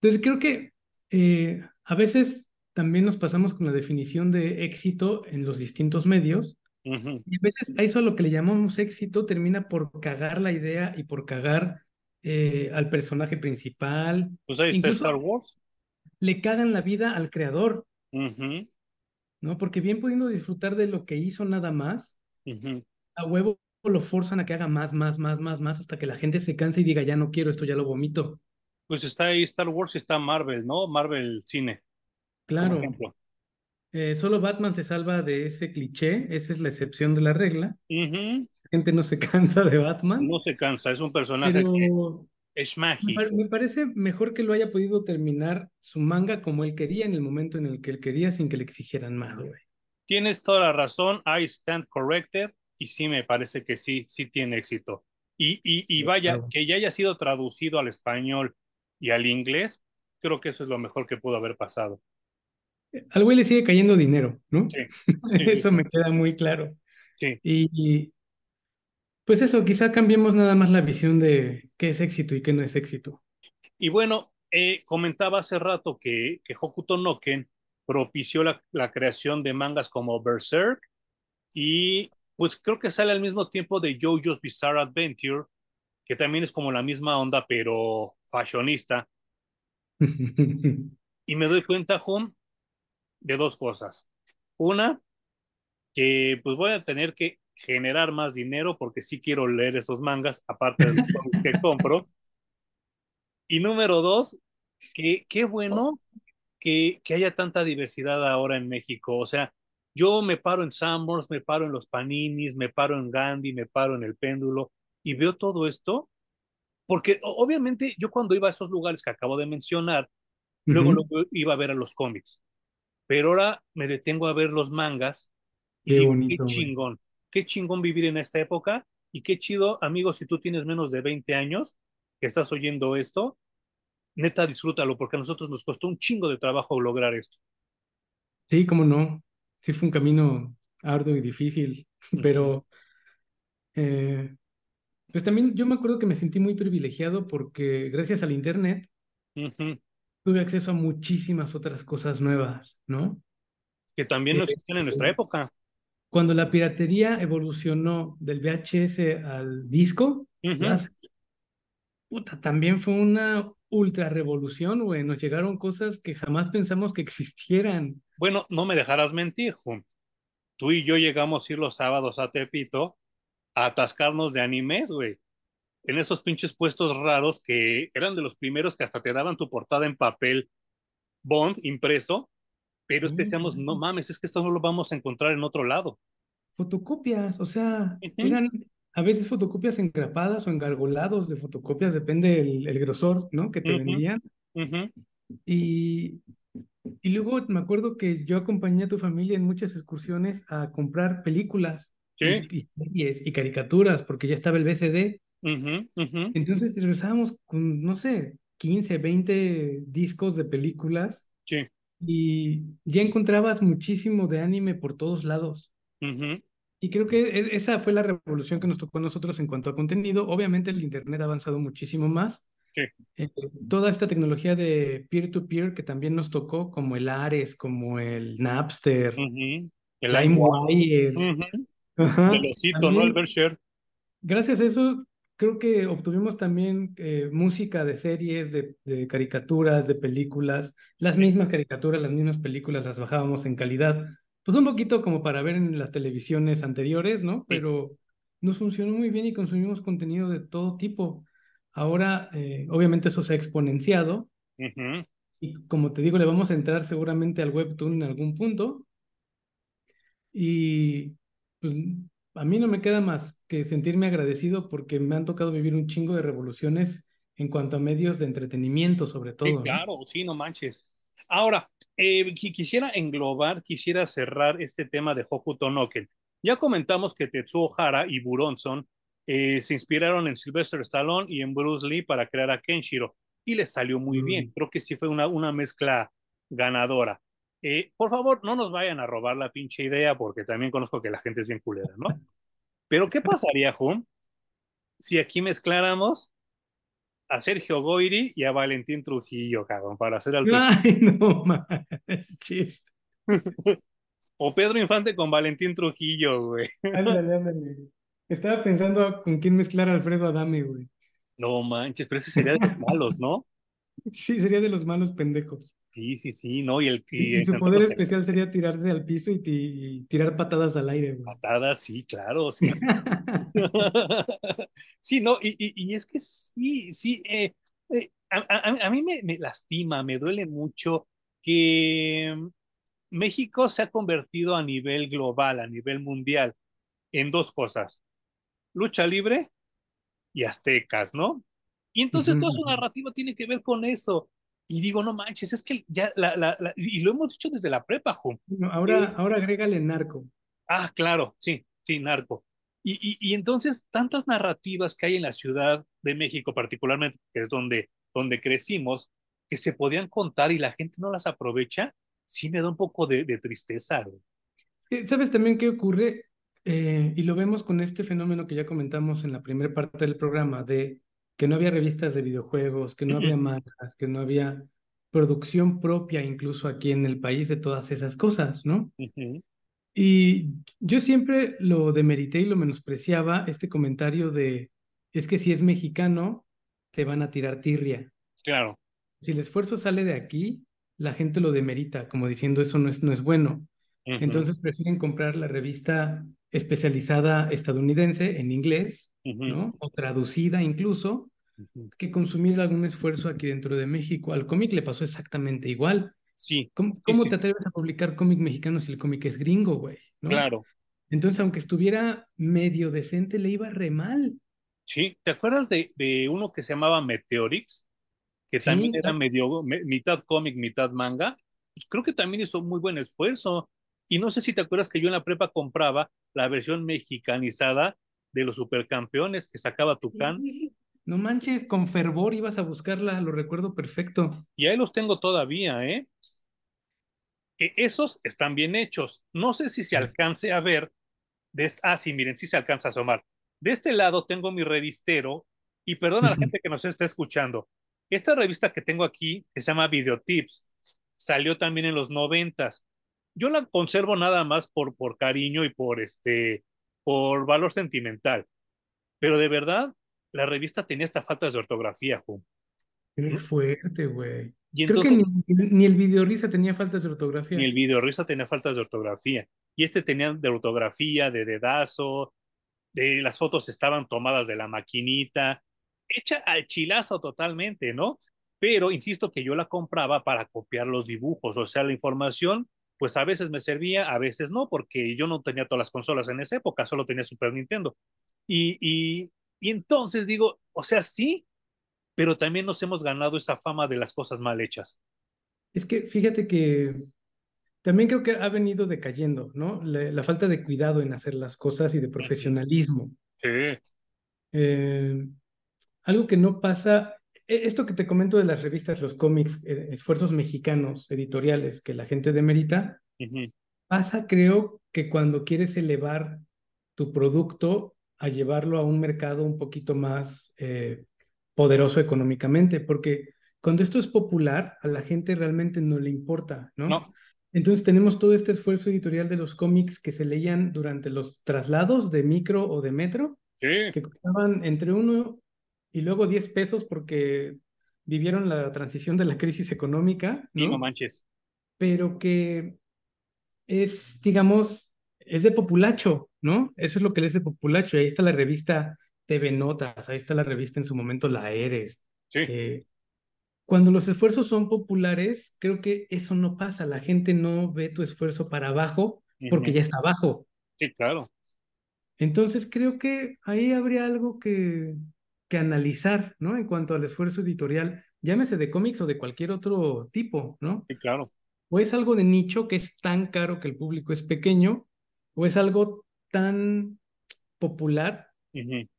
Entonces creo que eh, a veces también nos pasamos con la definición de éxito en los distintos medios. Y a veces a eso a lo que le llamamos éxito termina por cagar la idea y por cagar eh, al personaje principal. Pues ahí está Incluso Star Wars. le cagan la vida al creador, ¿no? Porque bien pudiendo disfrutar de lo que hizo nada más. A huevo lo forzan a que haga más, más, más, más, más, hasta que la gente se canse y diga, ya no quiero esto, ya lo vomito. Pues está ahí Star Wars y está Marvel, ¿no? Marvel Cine, Claro, eh, solo Batman se salva de ese cliché, esa es la excepción de la regla. La gente no se cansa de Batman, No se cansa, es un personaje que es me, mágico. me parece mejor que lo haya podido terminar su manga como él quería en el momento en el que él quería sin que le exigieran más, güey. Tienes toda la razón, I stand corrected, y sí me parece que sí, sí tiene éxito. Y, y, y vaya, que ya haya sido traducido al español y al inglés, creo que eso es lo mejor que pudo haber pasado. Al güey le sigue cayendo dinero, ¿no? Sí, Eso me queda muy claro. sí. Y, y, pues eso, quizá cambiemos nada más la visión de qué es éxito y qué no es éxito. Y bueno, eh, comentaba hace rato que, que Hokuto no Ken propició la, la creación de mangas como Berserk y pues creo que sale al mismo tiempo de JoJo's Bizarre Adventure, que también es como la misma onda, pero fashionista. Y me doy cuenta, Hum, de dos cosas. Una, que pues voy a tener que generar más dinero porque sí quiero leer esos mangas, aparte de los que compro. Y número dos, que qué bueno que, que haya tanta diversidad ahora en México. O sea, yo me paro en Sanborns, me paro en los Paninis, me paro en Gandhi, me paro en el Péndulo y veo todo esto, porque obviamente yo cuando iba a esos lugares que acabo de mencionar, luego, Ujú. luego iba a ver a los cómics, pero ahora me detengo a ver los mangas y Qué digo, qué bonito, güey. chingón, qué chingón vivir en esta época y qué chido, amigos, si tú tienes menos de 20 años que estás oyendo esto, neta disfrútalo porque a nosotros nos costó un chingo de trabajo lograr esto. Sí, cómo no. Sí fue un camino arduo y difícil, pero eh, pues también yo me acuerdo que me sentí muy privilegiado porque gracias al internet tuve acceso a muchísimas otras cosas nuevas, ¿no? Que también no Eh, existían en nuestra época. cuando la piratería evolucionó del VHS al disco, se- puta, también fue una ultra revolución, güey. Nos llegaron cosas que jamás pensamos que existieran. Bueno, no me dejarás mentir, Jun. Tú y yo llegamos a ir los sábados a Tepito a atascarnos de animes, güey. En esos pinches puestos raros que eran de los primeros que hasta te daban tu portada en papel Bond impreso, pero es que Sí, decíamos, no mames, es que esto no lo vamos a encontrar en otro lado. Fotocopias, o sea, eran a veces fotocopias engrapadas o engargolados de fotocopias, depende el, el grosor, ¿no? Que te vendían. Y, y luego me acuerdo que yo acompañé a tu familia en muchas excursiones a comprar películas Sí, y, series y caricaturas, porque ya estaba el ujú. Entonces regresábamos con, no sé, 15, 20 discos de películas Sí, y ya encontrabas muchísimo de anime por todos lados. Y creo que e- esa fue la revolución que nos tocó a nosotros en cuanto a contenido. Obviamente el Internet ha avanzado muchísimo más. Sí, Eh, toda esta tecnología de peer-to-peer que también nos tocó, como el Ares, como el Napster, ujú. El LimeWire. Ujú. ajá, El osito, ¿no? El Berkshire. gracias a eso creo que obtuvimos también eh, música de series, de, de caricaturas, de películas, las mismas caricaturas, las mismas películas las bajábamos en calidad, pues un poquito como para ver en las televisiones anteriores, ¿no? sí. Pero nos funcionó muy bien y consumimos contenido de todo tipo. Ahora, eh, obviamente eso se ha exponenciado Ujú. y como te digo, le vamos a entrar seguramente al webtoon en algún punto y pues a mí no me queda más que sentirme agradecido porque me han tocado vivir un chingo de revoluciones en cuanto a medios de entretenimiento, sobre Sí, todo, ¿no? claro, sí, no manches. Ahora, eh, qui- quisiera englobar, quisiera cerrar este tema de Hokuto no Ken. Ya comentamos que Tetsuo Hara y Buronson eh, se inspiraron en Sylvester Stallone y en Bruce Lee para crear a Kenshiro y les salió muy bien. Mm. Creo que sí fue una, una mezcla ganadora. Eh, por favor, no nos vayan a robar la pinche idea porque también conozco que la gente es bien culera, ¿no? Pero ¿qué pasaría, Jun, si aquí mezcláramos a Sergio Goyri y a Valentín Trujillo, cabrón, para hacer al Ay, no manches. o Pedro Infante con Valentín Trujillo, güey. Ándale, ándale. Estaba pensando con quién mezclar a Alfredo Adame, güey. No manches, pero ese sería de los malos, ¿no? Sí, sería de los malos pendejos. Sí, sí, sí, ¿no? Y, el, y, su poder especial sería tirarse al piso y, tirar patadas al aire. Güey. Patadas, sí, claro, sí. sí, no, y, es que sí, sí, eh, eh, a, a, mí me, me, lastima, me duele mucho que México se ha convertido a nivel global, a nivel mundial, en dos cosas, lucha libre y aztecas, ¿no? Y entonces toda su narrativa tiene que ver con eso. Y digo, no manches, es que ya la, la, la y lo hemos dicho desde la prepa, Jum. ahora, eh, ahora agrégale narco. Ah, claro, sí, sí, narco. Y, y, y, entonces, tantas narrativas que hay en la Ciudad de México, particularmente, que es donde, donde crecimos, que se podían contar y la gente no las aprovecha, sí me da un poco de, de tristeza. ¿Sabes también qué ocurre? Eh, y lo vemos con este fenómeno que ya comentamos en la primera parte del programa, de que no había revistas de videojuegos, que no había marcas, que no había producción propia incluso aquí en el país de todas esas cosas, ¿no? Y yo siempre lo demerité y lo menospreciaba este comentario de, es que si es mexicano, te van a tirar tirria. Claro. Si el esfuerzo sale de aquí, la gente lo demerita, como diciendo eso no es, no es bueno. Entonces prefieren comprar la revista especializada estadounidense en inglés, ¿no? O traducida incluso, que consumir algún esfuerzo aquí dentro de México. Al cómic le pasó exactamente igual. Sí. ¿Cómo, cómo te atreves a publicar cómic mexicano si el cómic es gringo, güey? Claro. Entonces, aunque estuviera medio decente, le iba re mal. Sí, ¿te acuerdas de, de uno que se llamaba Meteorix? Que también era medio, mitad cómic, mitad manga. Pues creo que también hizo muy buen esfuerzo. Y no sé si te acuerdas que yo en la prepa compraba la versión mexicanizada de los supercampeones que sacaba Tucán. No manches, con fervor ibas a buscarla, lo recuerdo perfecto. Y ahí los tengo todavía, ¿eh? E, esos están bien hechos. No sé si se alcance a ver. De ah, sí, miren, sí se alcanza a asomar. De este lado tengo mi revistero y perdona a la gente que nos está escuchando. Esta revista que tengo aquí, que se llama Videotips, salió también en los noventas yo la conservo nada más por, por cariño y por este, por valor sentimental. Pero de verdad, la revista tenía esta falta de ortografía, Juan. Qué fuerte, güey. Creo que ni, ni, el videorrisa tenía faltas de ortografía. Ni el videorrisa tenía faltas de ortografía. Y este tenía de ortografía, de dedazo, de las fotos estaban tomadas de la maquinita, hecha al chilazo totalmente, ¿no? Pero insisto que yo la compraba para copiar los dibujos, o sea, la información pues a veces me servía, a veces no, porque yo no tenía todas las consolas en esa época, solo tenía Super Nintendo. Y, y, y entonces digo, o sea, sí, pero también nos hemos ganado esa fama de las cosas mal hechas. Es que fíjate que también creo que ha venido decayendo, ¿no? La, la falta de cuidado en hacer las cosas y de profesionalismo. Sí. Eh, algo que no pasa, esto que te comento de las revistas, los cómics, eh, esfuerzos mexicanos editoriales que la gente demerita, pasa creo que cuando quieres elevar tu producto a llevarlo a un mercado un poquito más eh, poderoso económicamente, porque cuando esto es popular, a la gente realmente no le importa, ¿no? No. Entonces tenemos todo este esfuerzo editorial de los cómics que se leían durante los traslados de micro o de metro, que costaban entre uno y luego 10 pesos porque vivieron la transición de la crisis económica. ¿no? no manches. Pero que es, digamos, es de populacho, ¿no? Eso es lo que es de populacho. Y ahí está la revista TV Notas, ahí está la revista en su momento La Eres. Sí. Eh, cuando los esfuerzos son populares, creo que eso no pasa. La gente no ve tu esfuerzo para abajo porque ya está abajo. Sí, claro. Entonces creo que ahí habría algo que, que analizar, ¿no? En cuanto al esfuerzo editorial, llámese de cómics o de cualquier otro tipo, ¿no? Sí, claro. O es algo de nicho que es tan caro que el público es pequeño, o es algo tan popular,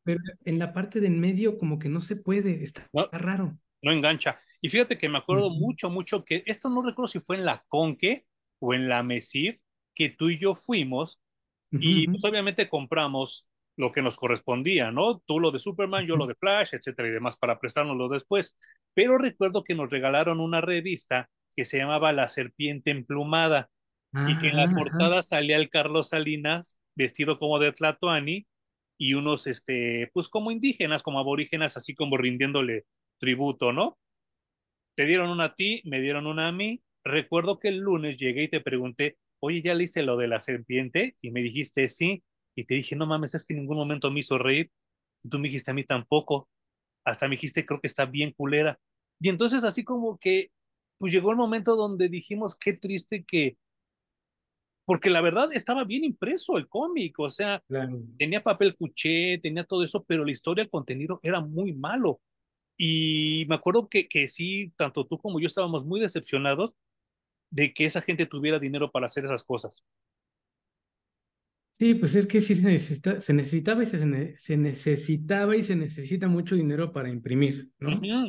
pero en la parte de en medio como que no se puede, está, raro. No engancha. Y fíjate que me acuerdo mucho, mucho que esto no recuerdo si fue en la Conque o en la Mesir, que tú y yo fuimos, y pues obviamente compramos lo que nos correspondía, ¿no? Tú lo de Superman, yo lo de Flash, etcétera y demás, para prestárnoslo después. Pero recuerdo que nos regalaron una revista que se llamaba La Serpiente Emplumada y que en la portada salía el Carlos Salinas vestido como de Tlatoani y unos, este, pues como indígenas, como aborígenas, así como rindiéndole tributo, ¿no? Te dieron una a ti, me dieron una a mí. Recuerdo que el lunes llegué y te pregunté, oye, ¿ya leíste lo de la serpiente? Y me dijiste sí. Y te dije, no mames, es que en ningún momento me hizo reír. Y tú me dijiste a mí tampoco. Hasta me dijiste, creo que está bien culera. Y entonces así como que, pues llegó el momento donde dijimos, qué triste que, porque la verdad estaba bien impreso el cómic, o sea, Claro. tenía papel cuché, tenía todo eso, pero la historia, el contenido era muy malo. Y me acuerdo que, que sí, tanto tú como yo estábamos muy decepcionados de que esa gente tuviera dinero para hacer esas cosas. Sí, pues es que sí se necesita, se necesitaba y se, se necesitaba y se necesita mucho dinero para imprimir, ¿no? Ujú,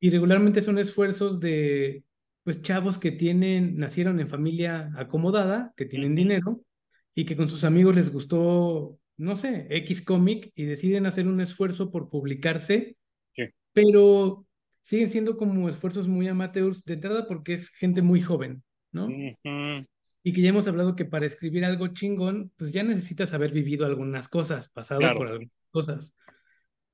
Y regularmente son esfuerzos de, pues, chavos que tienen, nacieron en familia acomodada, que tienen dinero y que con sus amigos les gustó, no sé, X cómic y deciden hacer un esfuerzo por publicarse, sí, pero siguen siendo como esfuerzos muy amateurs de entrada porque es gente muy joven, ¿no? ujú, Y que ya hemos hablado que para escribir algo chingón, pues ya necesitas haber vivido algunas cosas, pasado claro. por algunas cosas.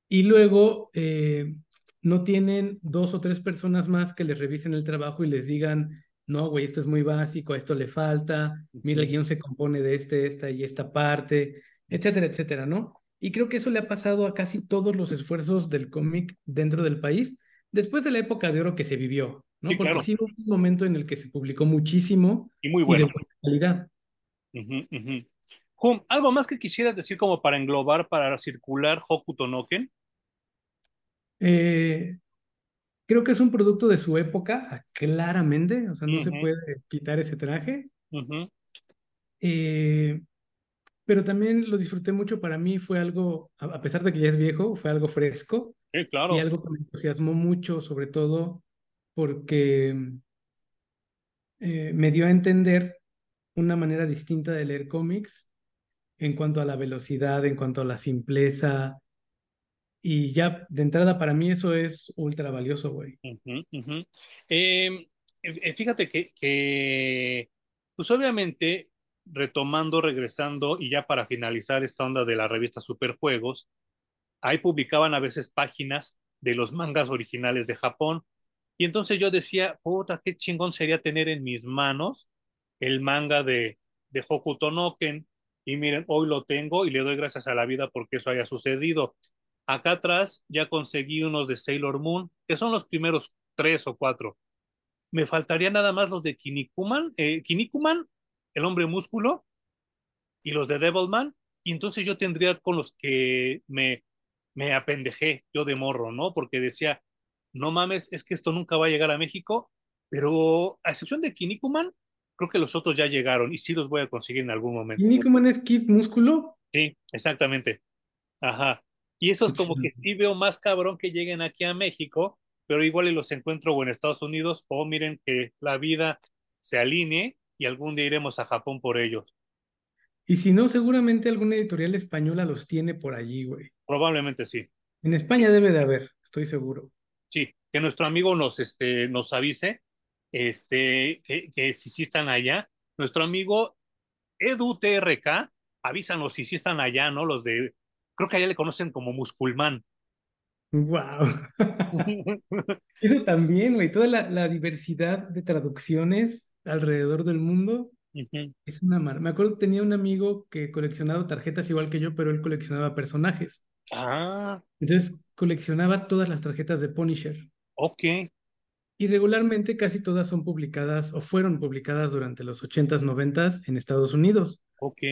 Y luego eh, no tienen dos o tres personas más que les revisen el trabajo y les digan, no, güey, esto es muy básico, a esto le falta, mira, el guion se compone de este, esta y esta parte, etcétera, etcétera, ¿no? Y creo que eso le ha pasado a casi todos los esfuerzos del cómic dentro del país, después de la época de oro que se vivió, ¿no? Sí, Porque claro. sí hubo un momento en el que se publicó muchísimo Y muy y de bueno. buena calidad. Jum, ¿algo más que quisieras decir como para englobar, para circular Hokuto no Ken? Eh, creo que es un producto de su época, claramente, o sea, no se puede quitar ese traje. Eh, pero también lo disfruté mucho. Para mí fue algo, a pesar de que ya es viejo, fue algo fresco Sí, y claro. algo que me entusiasmó mucho, sobre todo porque eh, me dio a entender una manera distinta de leer cómics en cuanto a la velocidad, en cuanto a la simpleza. Y ya de entrada para mí eso es ultra valioso, güey. Ujú. Eh, eh, fíjate que, que, pues obviamente, retomando, regresando, y ya para finalizar esta onda de la revista Superjuegos, ahí publicaban a veces páginas de los mangas originales de Japón. Y entonces yo decía, puta, qué chingón sería tener en mis manos el manga de, de Hokuto. Y miren, hoy lo tengo y le doy gracias a la vida porque eso haya sucedido. Acá atrás ya conseguí unos de Sailor Moon, que son los primeros tres o cuatro. Me faltaría nada más los de Kinnikuman, eh, el hombre músculo, y los de Devilman. Y entonces yo tendría con los que me, me apendejé yo de morro, ¿no? Porque decía, no mames, es que esto nunca va a llegar a México, pero a excepción de Kinnikuman, creo que los otros ya llegaron y sí los voy a conseguir en algún ¿Y momento. Nicoman es Kid Músculo? Sí, exactamente. Ajá. Y eso es Qué como que sí veo más cabrón que lleguen aquí a México, pero igual y los encuentro o en Estados Unidos o miren que la vida se alinee y algún día iremos a Japón por ellos. Y si no, seguramente alguna editorial española los tiene por allí, güey. Probablemente sí. En España debe de haber, estoy seguro. Sí, que nuestro amigo nos, este, nos avise este, que, que si sí están allá. Nuestro amigo Edu TRK, avísanos si sí están allá, ¿no? Los de, creo que allá le conocen como Musculman. Wow. Eso también, güey. Toda la, la diversidad de traducciones alrededor del mundo es una mar. Me acuerdo que tenía un amigo que coleccionaba tarjetas igual que yo, pero él coleccionaba personajes. Ah, Entonces coleccionaba todas las tarjetas de Punisher. ok, Y regularmente casi todas son publicadas o fueron publicadas durante los 80s, 90s en Estados Unidos. ok.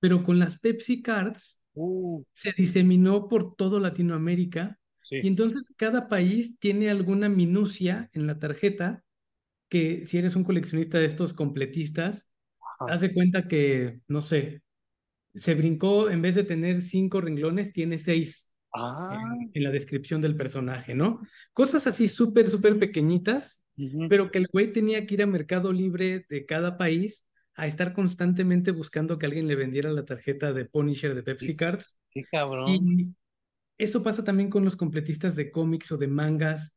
Pero con las Pepsi Cards Uh, se diseminó por todo Latinoamérica y sí. entonces cada país tiene alguna minucia en la tarjeta que si eres un coleccionista de estos completistas, Ajá. haz de cuenta que, no sé, se brincó, en vez de tener cinco renglones, tiene seis Ah, en, en la descripción del personaje, ¿no? Cosas así súper, súper pequeñitas, ujú, pero que el güey tenía que ir a Mercado Libre de cada país a estar constantemente buscando que alguien le vendiera la tarjeta de Punisher de Pepsi Cards. Qué cabrón. Y eso pasa también con los completistas de cómics o de mangas,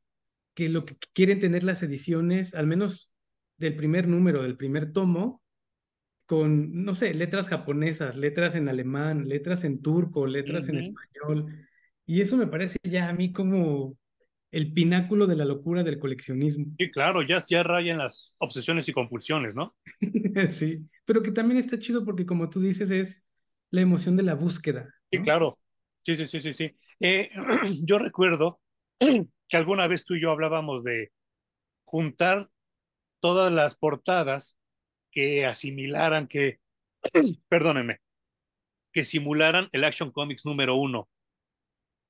que lo que quieren tener las ediciones, al menos del primer número, del primer tomo, con, no sé, letras japonesas, letras en alemán, letras en turco, letras en Ujú. español. Y eso me parece ya a mí como el pináculo de la locura del coleccionismo. Sí, claro, ya, ya rayan las obsesiones y compulsiones, ¿no? Sí, pero que también está chido porque como tú dices es la emoción de la búsqueda, Sí, ¿no? claro. Sí, sí, sí, sí, sí. Eh, yo recuerdo que alguna vez tú y yo hablábamos de juntar todas las portadas que asimilaran, que, perdónenme, que simularan el Action Comics número uno.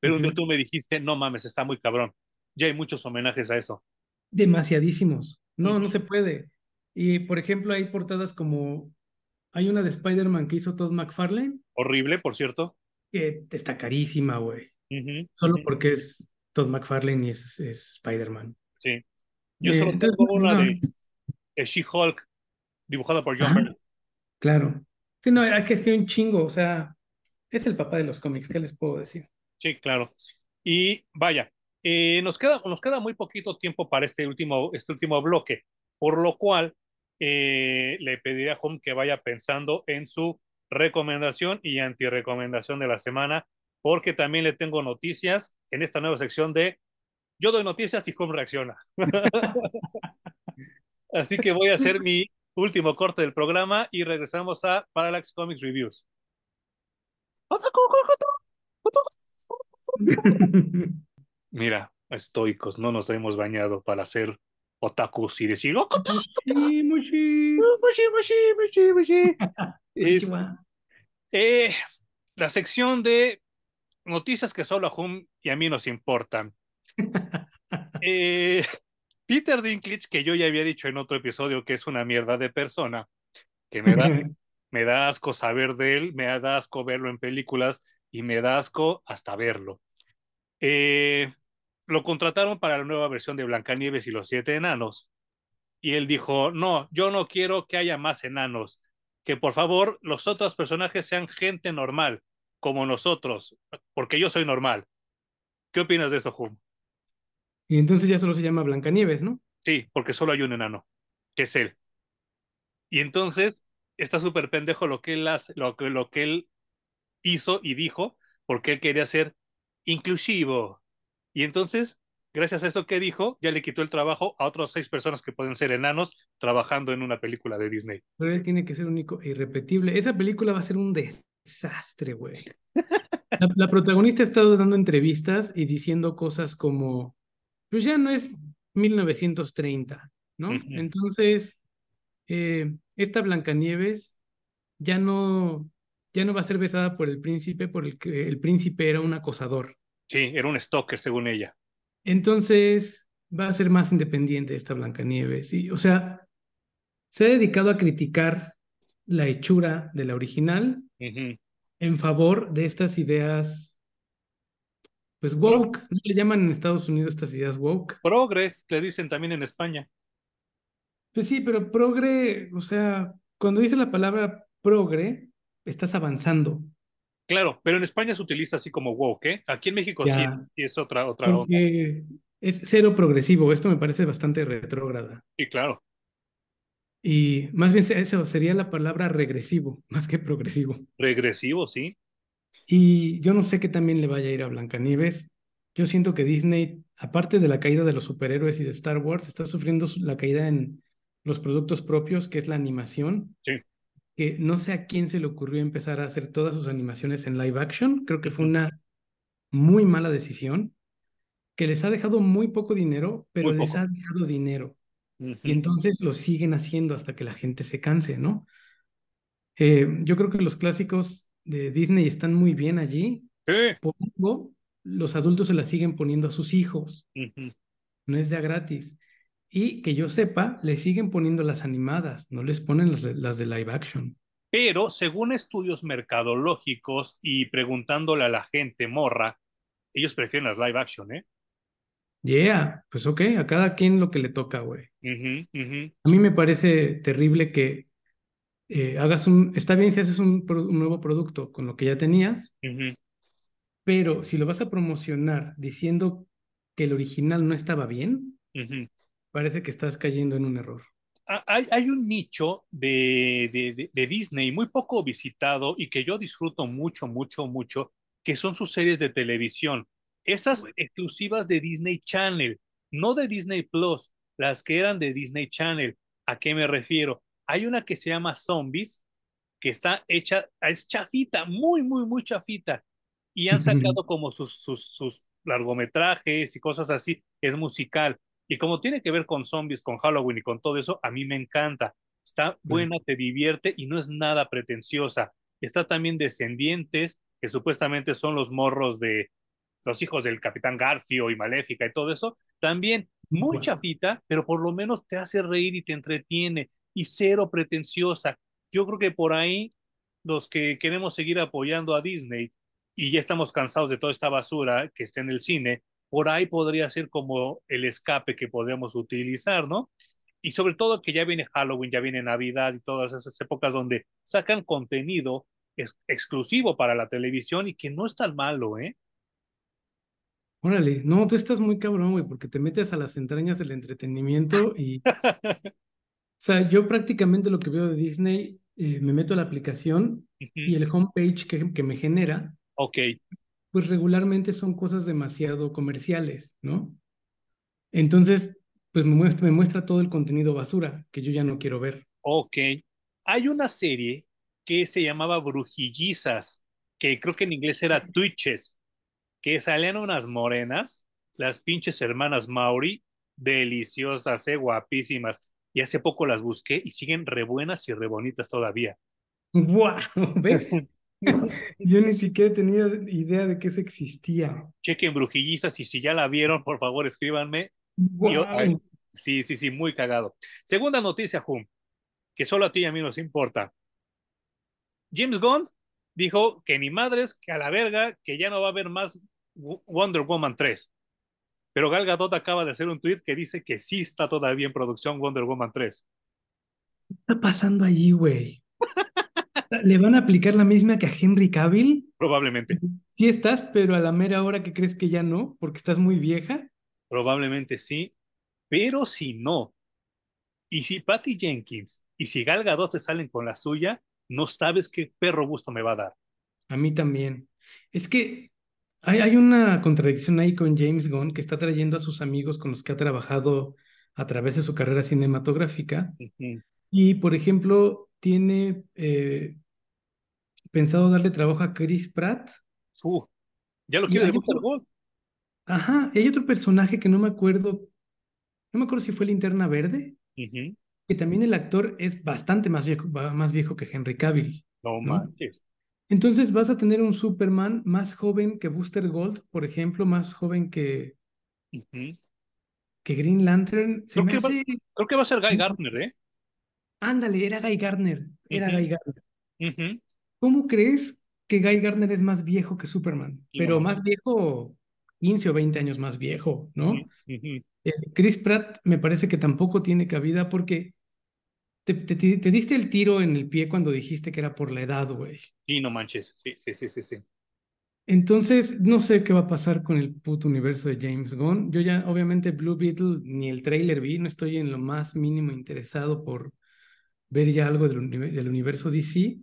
Pero Ujú. tú me dijiste, no mames, está muy cabrón. Ya hay muchos homenajes a eso. Demasiadísimos. No, no se puede. Y por ejemplo, hay portadas como hay una de Spider-Man que hizo Todd McFarlane Horrible, por cierto. que está carísima, güey. Solo porque es Todd McFarlane y es, es Spider-Man. Sí. Yo Eh, solo entonces, tengo una no, de eh, She-Hulk, dibujada por John Byrne. claro. Sí, no, es que es que un chingo, o sea, es el papá de los cómics, ¿qué les puedo decir? Sí, claro. Y vaya, eh, nos queda, nos queda muy poquito tiempo para este último, este último bloque, por lo cual eh, le pediré a Home que vaya pensando en su recomendación y antirecomendación de la semana, porque también le tengo noticias en esta nueva sección de Yo doy noticias y Home reacciona. Así que voy a hacer mi último corte del programa y regresamos a Parallax Comics Reviews. Mira, estoicos, no nos hemos bañado para hacer otakus y decir. Es, eh, la sección de noticias que solo a Hum y a mí nos importan. Eh, Peter Dinklage, que yo ya había dicho en otro episodio que es una mierda de persona, que me da, me da asco saber de él, me da asco verlo en películas y me da asco hasta verlo. Eh, lo contrataron para la nueva versión de Blancanieves y los siete enanos. Y él dijo, no, yo no quiero que haya más enanos, que por favor los otros personajes sean gente normal, como nosotros, porque yo soy normal. ¿Qué opinas de eso, Hum? Y entonces ya solo se llama Blancanieves, ¿no? Sí, porque solo hay un enano, que es él. Y entonces está súper pendejo lo que él hace, lo que, lo que él hizo y dijo, porque él quería ser inclusivo. Y entonces, gracias a eso que dijo, ya le quitó el trabajo a otros seis personas que pueden ser enanos trabajando en una película de Disney. Pero él tiene que ser único e irrepetible. Esa película va a ser un desastre, güey. La, la protagonista ha estado dando entrevistas y diciendo cosas como, pues ya no es 1930, ¿no? Entonces, eh, esta Blancanieves ya no, ya no va a ser besada por el príncipe, por el que el príncipe era un acosador. Sí, era un stalker, según ella. Entonces, va a ser más independiente esta Blancanieves. Y, o sea, se ha dedicado a criticar la hechura de la original en favor de estas ideas, pues woke, ¿no le llaman en Estados Unidos estas ideas woke? Progress, le dicen también en España. Pues sí, pero progre, o sea, cuando dice la palabra progre, estás avanzando. Claro, pero en España se utiliza así como woke, ¿eh? Aquí en México sí Ya. es, sí es otra, otra onda. Es cero progresivo. Esto me parece bastante retrógrada. Sí, claro. Y más bien eso sería la palabra regresivo, más que progresivo. Regresivo, sí. Y yo no sé qué también le vaya a ir a Blancanieves. Yo siento que Disney, aparte de la caída de los superhéroes y de Star Wars, está sufriendo su- la caída en los productos propios, que es la animación. Sí. Que no sé a quién se le ocurrió empezar a hacer todas sus animaciones en live action. Creo que fue una muy mala decisión, que les ha dejado muy poco dinero, pero les ha dejado dinero. Y entonces lo siguen haciendo hasta que la gente se canse, ¿no? Eh, yo creo que los clásicos de Disney están muy bien allí. Sí. Por algo, los adultos se las siguen poniendo a sus hijos. No es de a gratis. Y que yo sepa, le siguen poniendo las animadas, no les ponen las, de- las de live action. Pero según estudios mercadológicos y preguntándole a la gente morra, ellos prefieren las live action, ¿eh? Yeah, pues ok, a cada quien lo que le toca, güey. A mí me parece terrible que eh, hagas un, está bien si haces un, un, nuevo producto con lo que ya tenías, pero si lo vas a promocionar diciendo que el original no estaba bien, parece que estás cayendo en un error. Hay, hay un nicho de, de, de, Disney muy poco visitado y que yo disfruto mucho, mucho, mucho, que son sus series de televisión. Esas exclusivas de Disney Channel, no de Disney Plus, las que eran de Disney Channel. ¿A qué me refiero? Hay una que se llama Zombies, que está hecha, es chafita, muy, muy, muy chafita. Y han sacado como sus, sus, sus largometrajes y cosas así. Es musical. Y como tiene que ver con zombies, con Halloween y con todo eso, a mí me encanta. Está buena, te divierte y no es nada pretenciosa. Está también Descendientes, que supuestamente son los morros de los hijos del Capitán Garfio y Maléfica y todo eso. También muy chafita, pero por lo menos te hace reír y te entretiene y cero pretenciosa. Yo creo que por ahí los que queremos seguir apoyando a Disney y ya estamos cansados de toda esta basura que está en el cine, por ahí podría ser como el escape que podemos utilizar, ¿no? Y sobre todo que ya viene Halloween, ya viene Navidad y todas esas épocas donde sacan contenido exclusivo para la televisión y que no es tan malo, ¿eh? Órale, no, tú estás muy cabrón, güey, porque te metes a las entrañas del entretenimiento y... o sea, yo prácticamente lo que veo de Disney, eh, me meto a la aplicación y el homepage que, que me genera, ok. Pues regularmente son cosas demasiado comerciales, ¿no? Entonces, pues me muestra, me muestra todo el contenido basura que yo ya no quiero ver. Ok. Hay una serie que se llamaba Brujillizas, que creo que en inglés era Twitches que salían unas morenas, las pinches hermanas Mauri, deliciosas, eh, guapísimas. Y hace poco las busqué y siguen re buenas y re bonitas todavía. ¡Guau! ¿Ves? Yo ni siquiera tenía idea de que eso existía. Chequen brujillizas y si ya la vieron, por favor, escríbanme. sí, sí, sí, muy cagado. Segunda noticia, Hum, que solo a ti y a mí nos importa. James Gunn dijo que ni madres, que a la verga, que ya no va a haber más Wonder Woman 3. Pero Gal Gadot acaba de hacer un tweet que dice que sí está todavía en producción Wonder Woman 3. ¿Qué está pasando allí, güey? ¿Le van a aplicar la misma que a Henry Cavill? Probablemente. Sí estás, pero a la mera hora que crees que ya no, porque estás muy vieja. Probablemente sí, pero si no, y si Patty Jenkins y si Gal Gadot se salen con la suya, no sabes qué perro gusto me va a dar. A mí también. Es que hay, una contradicción ahí con James Gunn que está trayendo a sus amigos con los que ha trabajado a través de su carrera cinematográfica. Y, por ejemplo, tiene eh, pensado darle trabajo a Chris Pratt. ya lo quiere de Ajá, y hay otro personaje que no me acuerdo, no me acuerdo si fue Linterna Verde, que también el actor es bastante más viejo, más viejo que Henry Cavill. No, manches. Entonces vas a tener un Superman más joven que Booster Gold, por ejemplo, más joven que, que Green Lantern. creo, que va, creo, que va, a ser Guy Gardner, ¿eh? Ándale, era Guy Gardner. Era Guy Gardner. ¿Cómo crees que Guy Gardner es más viejo que Superman? Pero más viejo, 15 o 20 años más viejo, ¿no? Eh, Chris Pratt me parece que tampoco tiene cabida porque te, diste el tiro en el pie cuando dijiste que era por la edad, güey. Sí, no manches. Sí, sí, sí, sí, sí. Entonces, no sé qué va a pasar con el puto universo de James Gunn. Yo ya, obviamente, Blue Beetle ni el trailer vi, no estoy en lo más mínimo interesado por ver ya algo del, del universo DC.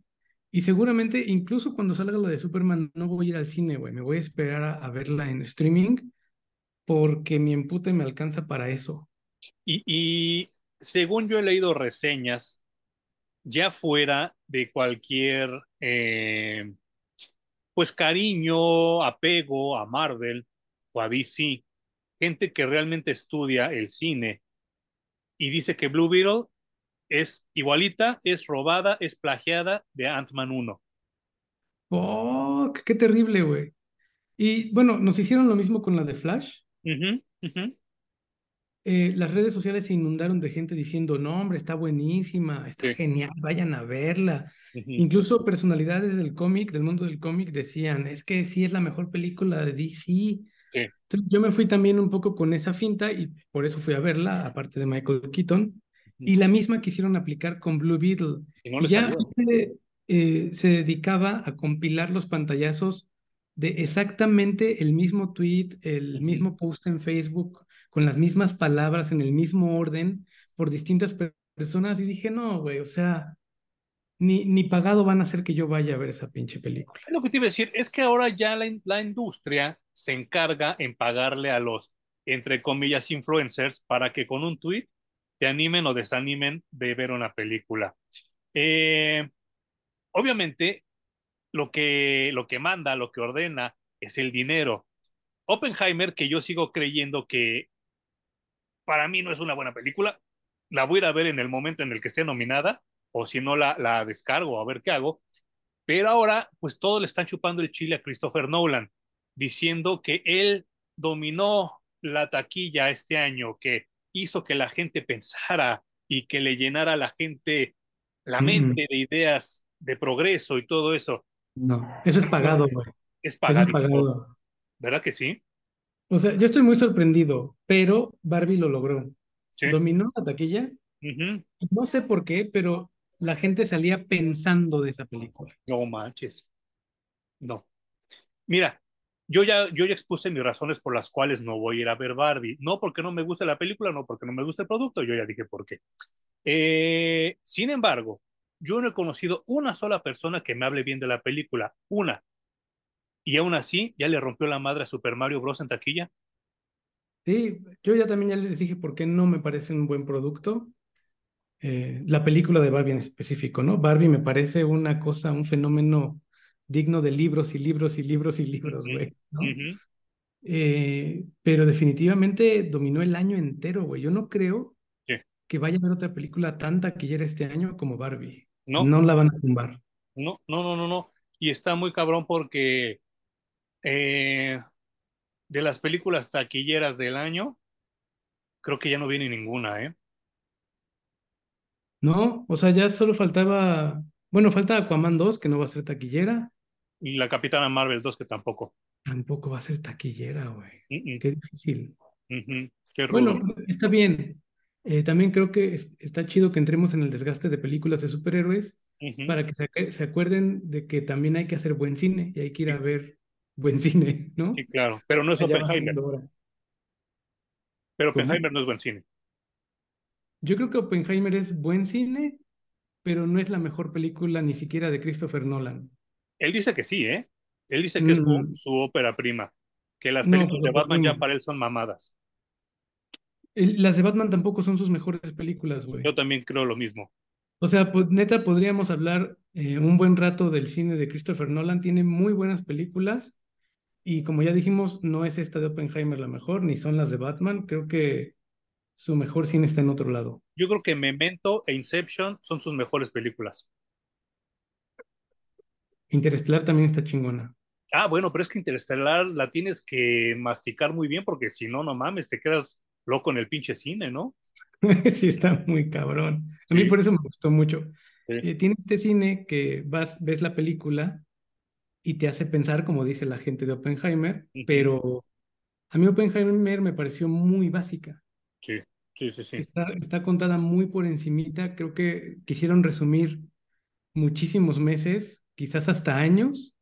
Y seguramente, incluso cuando salga la de Superman, no voy a ir al cine, güey. Me voy a esperar a, verla en streaming porque mi empute me alcanza para eso. Y, y según yo he leído reseñas, ya fuera de cualquier eh, pues cariño, apego a Marvel o a DC, gente que realmente estudia el cine y dice que Blue Beetle es igualita, es robada, es plagiada de Ant-Man 1. ¡Oh, qué terrible, güey! Y bueno, nos hicieron lo mismo con la de Flash. Eh, las redes sociales se inundaron de gente diciendo, no, hombre, está buenísima, está genial, vayan a verla. Incluso personalidades del cómic, del mundo del cómic, decían, es que sí es la mejor película de DC. Entonces yo me fui también un poco con esa finta y por eso fui a verla, aparte de Michael Keaton. Y la misma quisieron aplicar con Blue Beetle. Y, no ya gente, eh, se dedicaba a compilar los pantallazos de exactamente el mismo tweet, el mismo post en Facebook, con las mismas palabras, en el mismo orden, por distintas per- personas. Y dije, no, güey, o sea, ni, ni pagado van a hacer que yo vaya a ver esa pinche película. Lo que te iba a decir es que ahora ya la, in- la industria se encarga en pagarle a los, entre comillas, influencers para que con un tweet te animen o desanimen de ver una película. Eh, obviamente, lo que, lo que manda, lo que ordena es el dinero. Oppenheimer, que yo sigo creyendo que para mí no es una buena película, la voy a ir a ver en el momento en el que esté nominada, o si no la, la descargo, a ver qué hago. Pero ahora, pues todos le están chupando el chile a Christopher Nolan, diciendo que él dominó la taquilla este año, que hizo que la gente pensara y que le llenara a la gente la Mm, mm. mente de ideas de progreso y todo eso. No, eso es pagado, güey. Es pagado. ¿verdad que sí? O sea, yo estoy muy sorprendido, pero Barbie lo logró. Sí. Dominó la taquilla. No sé por qué, pero la gente salía pensando de esa película. No manches. No. Mira, yo ya, yo ya expuse mis razones por las cuales no voy a ir a ver Barbie. No porque no me guste la película, no porque no me guste el producto, yo ya dije por qué. Eh, sin embargo, yo no he conocido una sola persona que me hable bien de la película, una. Y aún así, ya le rompió la madre a Super Mario Bros. en taquilla. Sí, yo ya también ya les dije por qué no me parece un buen producto. Eh, la película de Barbie en específico, ¿no? Barbie me parece una cosa, un fenómeno digno de libros y libros y libros y libros, güey, ¿no? Eh, pero definitivamente dominó el año entero, güey. Yo no creo Sí. que vaya a haber otra película tan taquillera este año como Barbie. No, No la van a tumbar. no, no, no, no, no. Y está muy cabrón porque eh, de las películas taquilleras del año, creo que ya no viene ninguna, ¿eh? No, o sea, ya solo faltaba, bueno, falta Aquaman 2, que no va a ser taquillera. Y la Capitana Marvel 2 que tampoco. Tampoco va a ser taquillera, güey. Qué difícil. Qué Bueno, rudo. está bien. Eh, también creo que es- está chido que entremos en el desgaste de películas de superhéroes para que se, acuerden de que también hay que hacer buen cine y hay que ir a ver buen cine, ¿no? Sí, claro. Pero no es va Oppenheimer. Pero ¿Cómo? Oppenheimer no es buen cine. Yo creo que Oppenheimer es buen cine, pero no es la mejor película ni siquiera de Christopher Nolan. Él dice que sí, ¿eh? Él dice que es su, Mm, su ópera prima. Que las no, películas de pues, Batman ya para él son mamadas. las de Batman tampoco son sus mejores películas, güey. Yo también creo lo mismo. O sea, pues, neta, podríamos hablar eh, un buen rato del cine de Christopher Nolan. Tiene muy buenas películas y como ya dijimos, no es esta de Oppenheimer la mejor, ni son las de Batman. Creo que su mejor cine está en otro lado. Yo creo que Memento e Inception son sus mejores películas. Interestelar también está chingona. Ah, bueno, pero es que Interestelar la tienes que masticar muy bien porque si no, no mames, te quedas loco en el pinche cine, ¿no? Sí, está muy cabrón. A mí Sí, por eso me gustó mucho. sí. Eh, tiene este cine que vas, ves la película y te hace pensar, como dice la gente de Oppenheimer, pero a mí Oppenheimer me pareció muy básica. Sí, sí, sí, sí. Está, está contada muy por encimita. Creo que quisieron resumir muchísimos meses, quizás hasta años,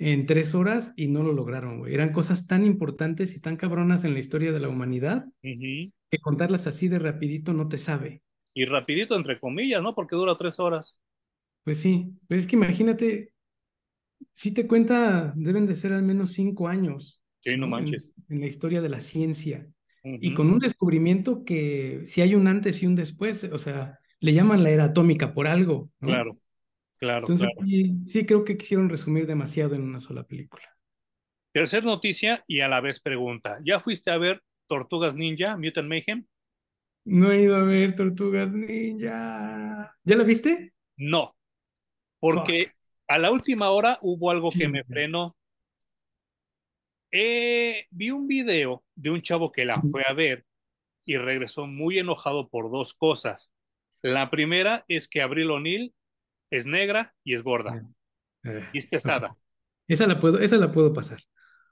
en tres horas y no lo lograron, güey. Eran cosas tan importantes y tan cabronas en la historia de la humanidad que contarlas así de rapidito no te sabe. Y rapidito, entre comillas, ¿no? Porque dura tres horas. Pues sí, pero es que imagínate, si te cuenta, deben de ser al menos cinco años, Sí, no manches. en la historia de la ciencia. Y con un descubrimiento que si hay un antes y un después, o sea, le llaman la era atómica por algo, ¿no? Claro, claro, Entonces claro. sí, sí creo que quisieron resumir demasiado en una sola película. Tercer noticia y a la vez pregunta. ¿Ya fuiste a ver Tortugas Ninja, Mutant Mayhem? No he ido a ver Tortugas Ninja. ¿Ya la viste? No, Fuck. porque a la última hora hubo algo que me frenó. Eh, vi un video de un chavo que la fue a ver y regresó muy enojado por dos cosas. La primera es que Abril O'Neill es negra y es gorda Eh, y es pesada. Esa la puedo, esa la puedo pasar.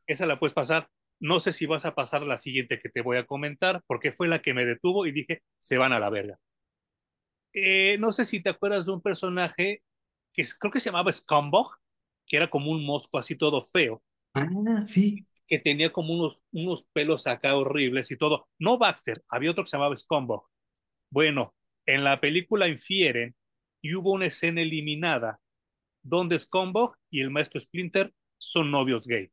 Esa la puedes pasar. No sé si vas a pasar la siguiente que te voy a comentar, porque fue la que me detuvo y dije, se van a la verga. eh, no sé si te acuerdas de un personaje que creo que se llamaba Scumbag, que era como un mosco así todo feo. Ah, sí. Que tenía como unos, unos pelos acá horribles y todo. No Baxter, había otro que se llamaba Scumbag. Bueno, en la película infieren y hubo una escena eliminada donde Scumbag y el maestro Splinter son novios gay.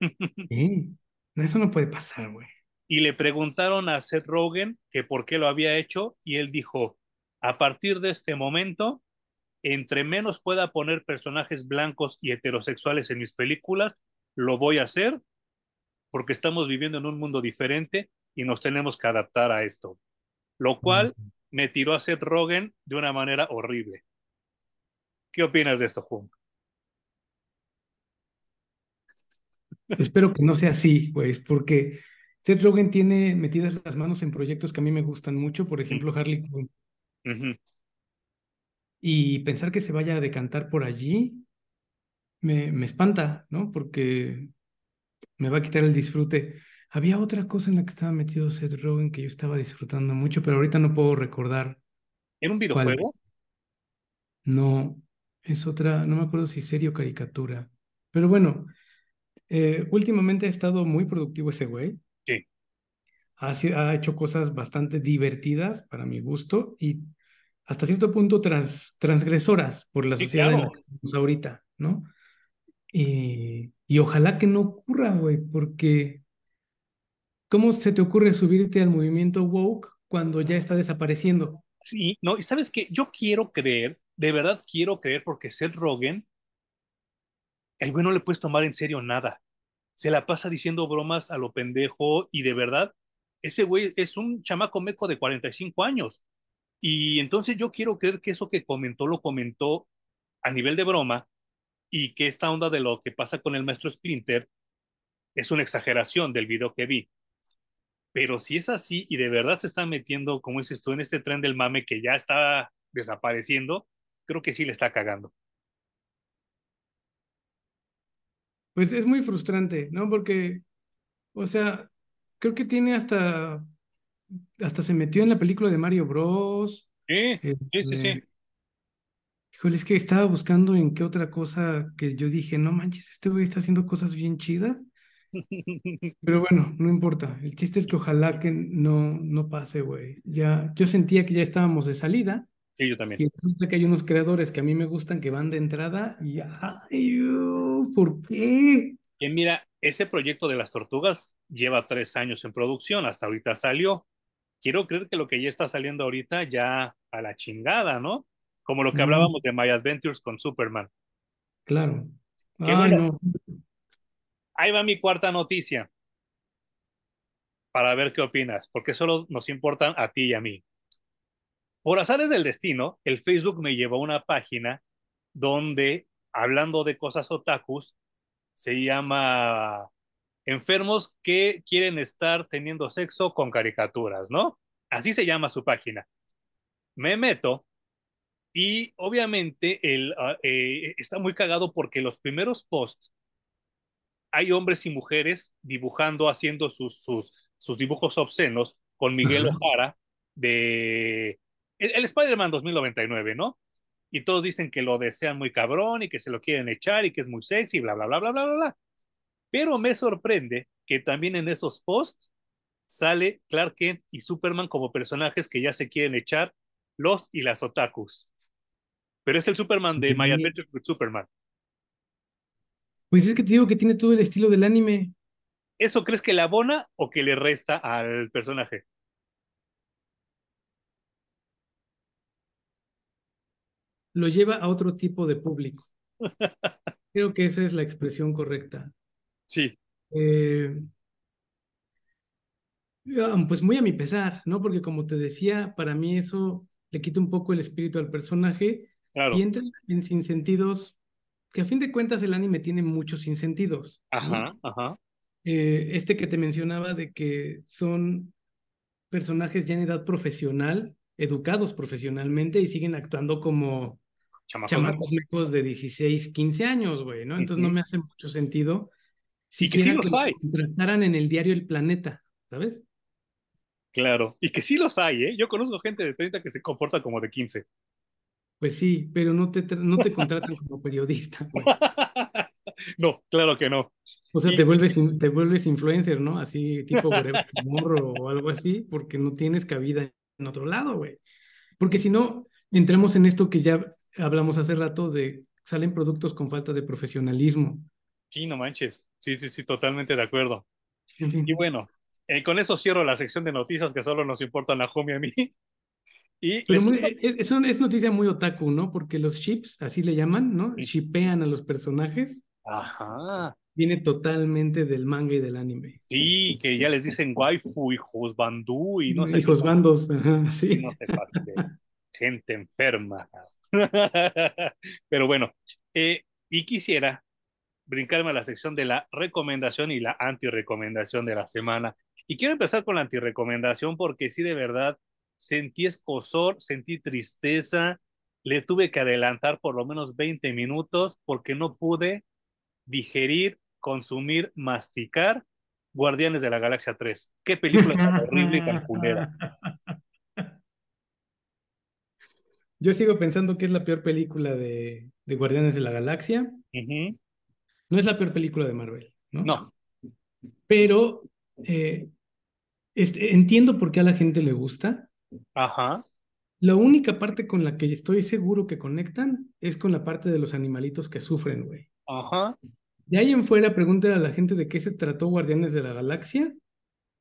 Sí. Eso no puede pasar, güey. Y le preguntaron a Seth Rogen que por qué lo había hecho y él dijo, a partir de este momento, entre menos pueda poner personajes blancos y heterosexuales en mis películas, lo voy a hacer porque estamos viviendo en un mundo diferente y nos tenemos que adaptar a esto. Lo cual me tiró a Seth Rogen de una manera horrible. ¿Qué opinas de esto, Juan? Espero que no sea así, güey, porque Seth Rogen tiene metidas las manos en proyectos que a mí me gustan mucho, por ejemplo, Harley Quinn. Y pensar que se vaya a decantar por allí me, me espanta, ¿no? Porque me va a quitar el disfrute. Había otra cosa en la que estaba metido Seth Rogen que yo estaba disfrutando mucho, pero ahorita no puedo recordar. ¿Era un videojuego? No, es otra, no me acuerdo si serie o caricatura. Pero bueno, eh, últimamente ha estado muy productivo ese güey. Sí. Ha, ha, hecho cosas bastante divertidas para mi gusto y hasta cierto punto trans, transgresoras por la sociedad en la que estamos ahorita, ¿no? Y, y ojalá que no ocurra, güey, porque ¿cómo se te ocurre subirte al movimiento woke cuando ya está desapareciendo? Sí, no, y sabes que yo quiero creer, de verdad quiero creer, porque Seth Rogen el güey no le puedes tomar en serio nada. Se la pasa diciendo bromas a lo pendejo y de verdad, ese güey es un chamaco meco de 45 años. Y entonces yo quiero creer que eso que comentó lo comentó a nivel de broma y que esta onda de lo que pasa con el maestro Splinter es una exageración del video que vi. Pero si es así y de verdad se está metiendo, como dices tú, en este tren del mame que ya está desapareciendo, creo que sí le está cagando. Pues es muy frustrante, ¿no? Porque, o sea, creo que tiene hasta, hasta se metió en la película de Mario Bros. Sí, sí, sí, sí. Este, híjole, es que estaba buscando en qué otra cosa que yo dije, no manches, este güey está haciendo cosas bien chidas. Pero bueno, no importa. El chiste es que ojalá que no, no pase, güey. Ya, yo sentía que ya estábamos de salida. Sí, yo también. Y resulta que hay unos creadores que a mí me gustan que van de entrada y ay, ¿por qué? Y mira, ese proyecto de las tortugas lleva tres años en producción, hasta ahorita salió. Quiero creer que lo que ya está saliendo ahorita ya a la chingada, ¿no? Como lo que hablábamos de My Adventures con Superman. Claro. no. Ahí va mi cuarta noticia. Para ver qué opinas, porque solo nos importan a ti y a mí. Por azares del destino, el Facebook me llevó a una página donde, hablando de cosas otakus, se llama Enfermos que quieren estar teniendo sexo con caricaturas, ¿no? Así se llama su página. Me meto y obviamente el, ah, eh, está muy cagado porque los primeros posts hay hombres y mujeres dibujando, haciendo sus, sus, sus dibujos obscenos con Miguel Ojara de el, Spider-Man 2099, ¿no? Y todos dicen que lo desean muy cabrón y que se lo quieren echar y que es muy sexy, bla, bla, bla, bla, bla, bla, bla. Pero me sorprende que también en esos posts sale Clark Kent y Superman como personajes que ya se quieren echar los y las otakus. Pero es el Superman de My Adventures with Superman. Pues es que te digo que tiene todo el estilo del anime. ¿Eso crees que le abona o que le resta al personaje? lo lleva a otro tipo de público. Creo que esa es la expresión correcta. Sí. Eh, pues muy a mi pesar, ¿no? Porque como te decía, para mí eso le quita un poco el espíritu al personaje y entra en sinsentidos, que a fin de cuentas el anime tiene muchos sinsentidos. Ajá, ajá. Eh, este que te mencionaba de que son personajes ya en edad profesional, educados profesionalmente y siguen actuando como chamacos, de 16, 15 años, güey, ¿no? Entonces no me hace mucho sentido si que, que los trataran en el diario El Planeta, ¿sabes? Claro, y que sí los hay, ¿eh? Yo conozco gente de 30 que se comporta como de 15. Pues sí, pero no te, no te contratan como periodista, güey. no, claro que no. O sea, te, vuelves, te vuelves influencer, ¿no? Así tipo morro o algo así, porque no tienes cabida en otro lado, güey. Porque si no, entramos en esto que ya hablamos hace rato de salen productos con falta de profesionalismo. Sí, no manches. Sí, sí, sí, totalmente de acuerdo. Y bueno, eh, con eso cierro la sección de noticias que solo nos importan a Home y a mí. Y es, es, noticia muy otaku, ¿no? Porque los chips, así le llaman, ¿no? Shipean a los personajes. Ajá. Viene totalmente del manga y del anime. Sí, que ya les dicen waifu, hijos bandú y no sé. Hijos bandos, ajá, sí. No sé, gente enferma. Pero bueno, eh, y quisiera brincarme a la sección de la recomendación y la anti-recomendación de la semana. Y quiero empezar con la anti-recomendación porque sí, de verdad, sentí escosor, sentí tristeza, le tuve que adelantar por lo menos 20 minutos porque no pude digerir, consumir, masticar Guardianes de la Galaxia 3. Qué película tan horrible y tan Yo sigo pensando que es la peor película de, de Guardianes de la Galaxia. No es la peor película de Marvel, ¿no? No. Pero eh, este, entiendo por qué a la gente le gusta. Ajá. La única parte con la que estoy seguro que conectan es con la parte de los animalitos que sufren, güey. Ajá. De ahí en fuera, pregúntale a la gente de qué se trató Guardianes de la Galaxia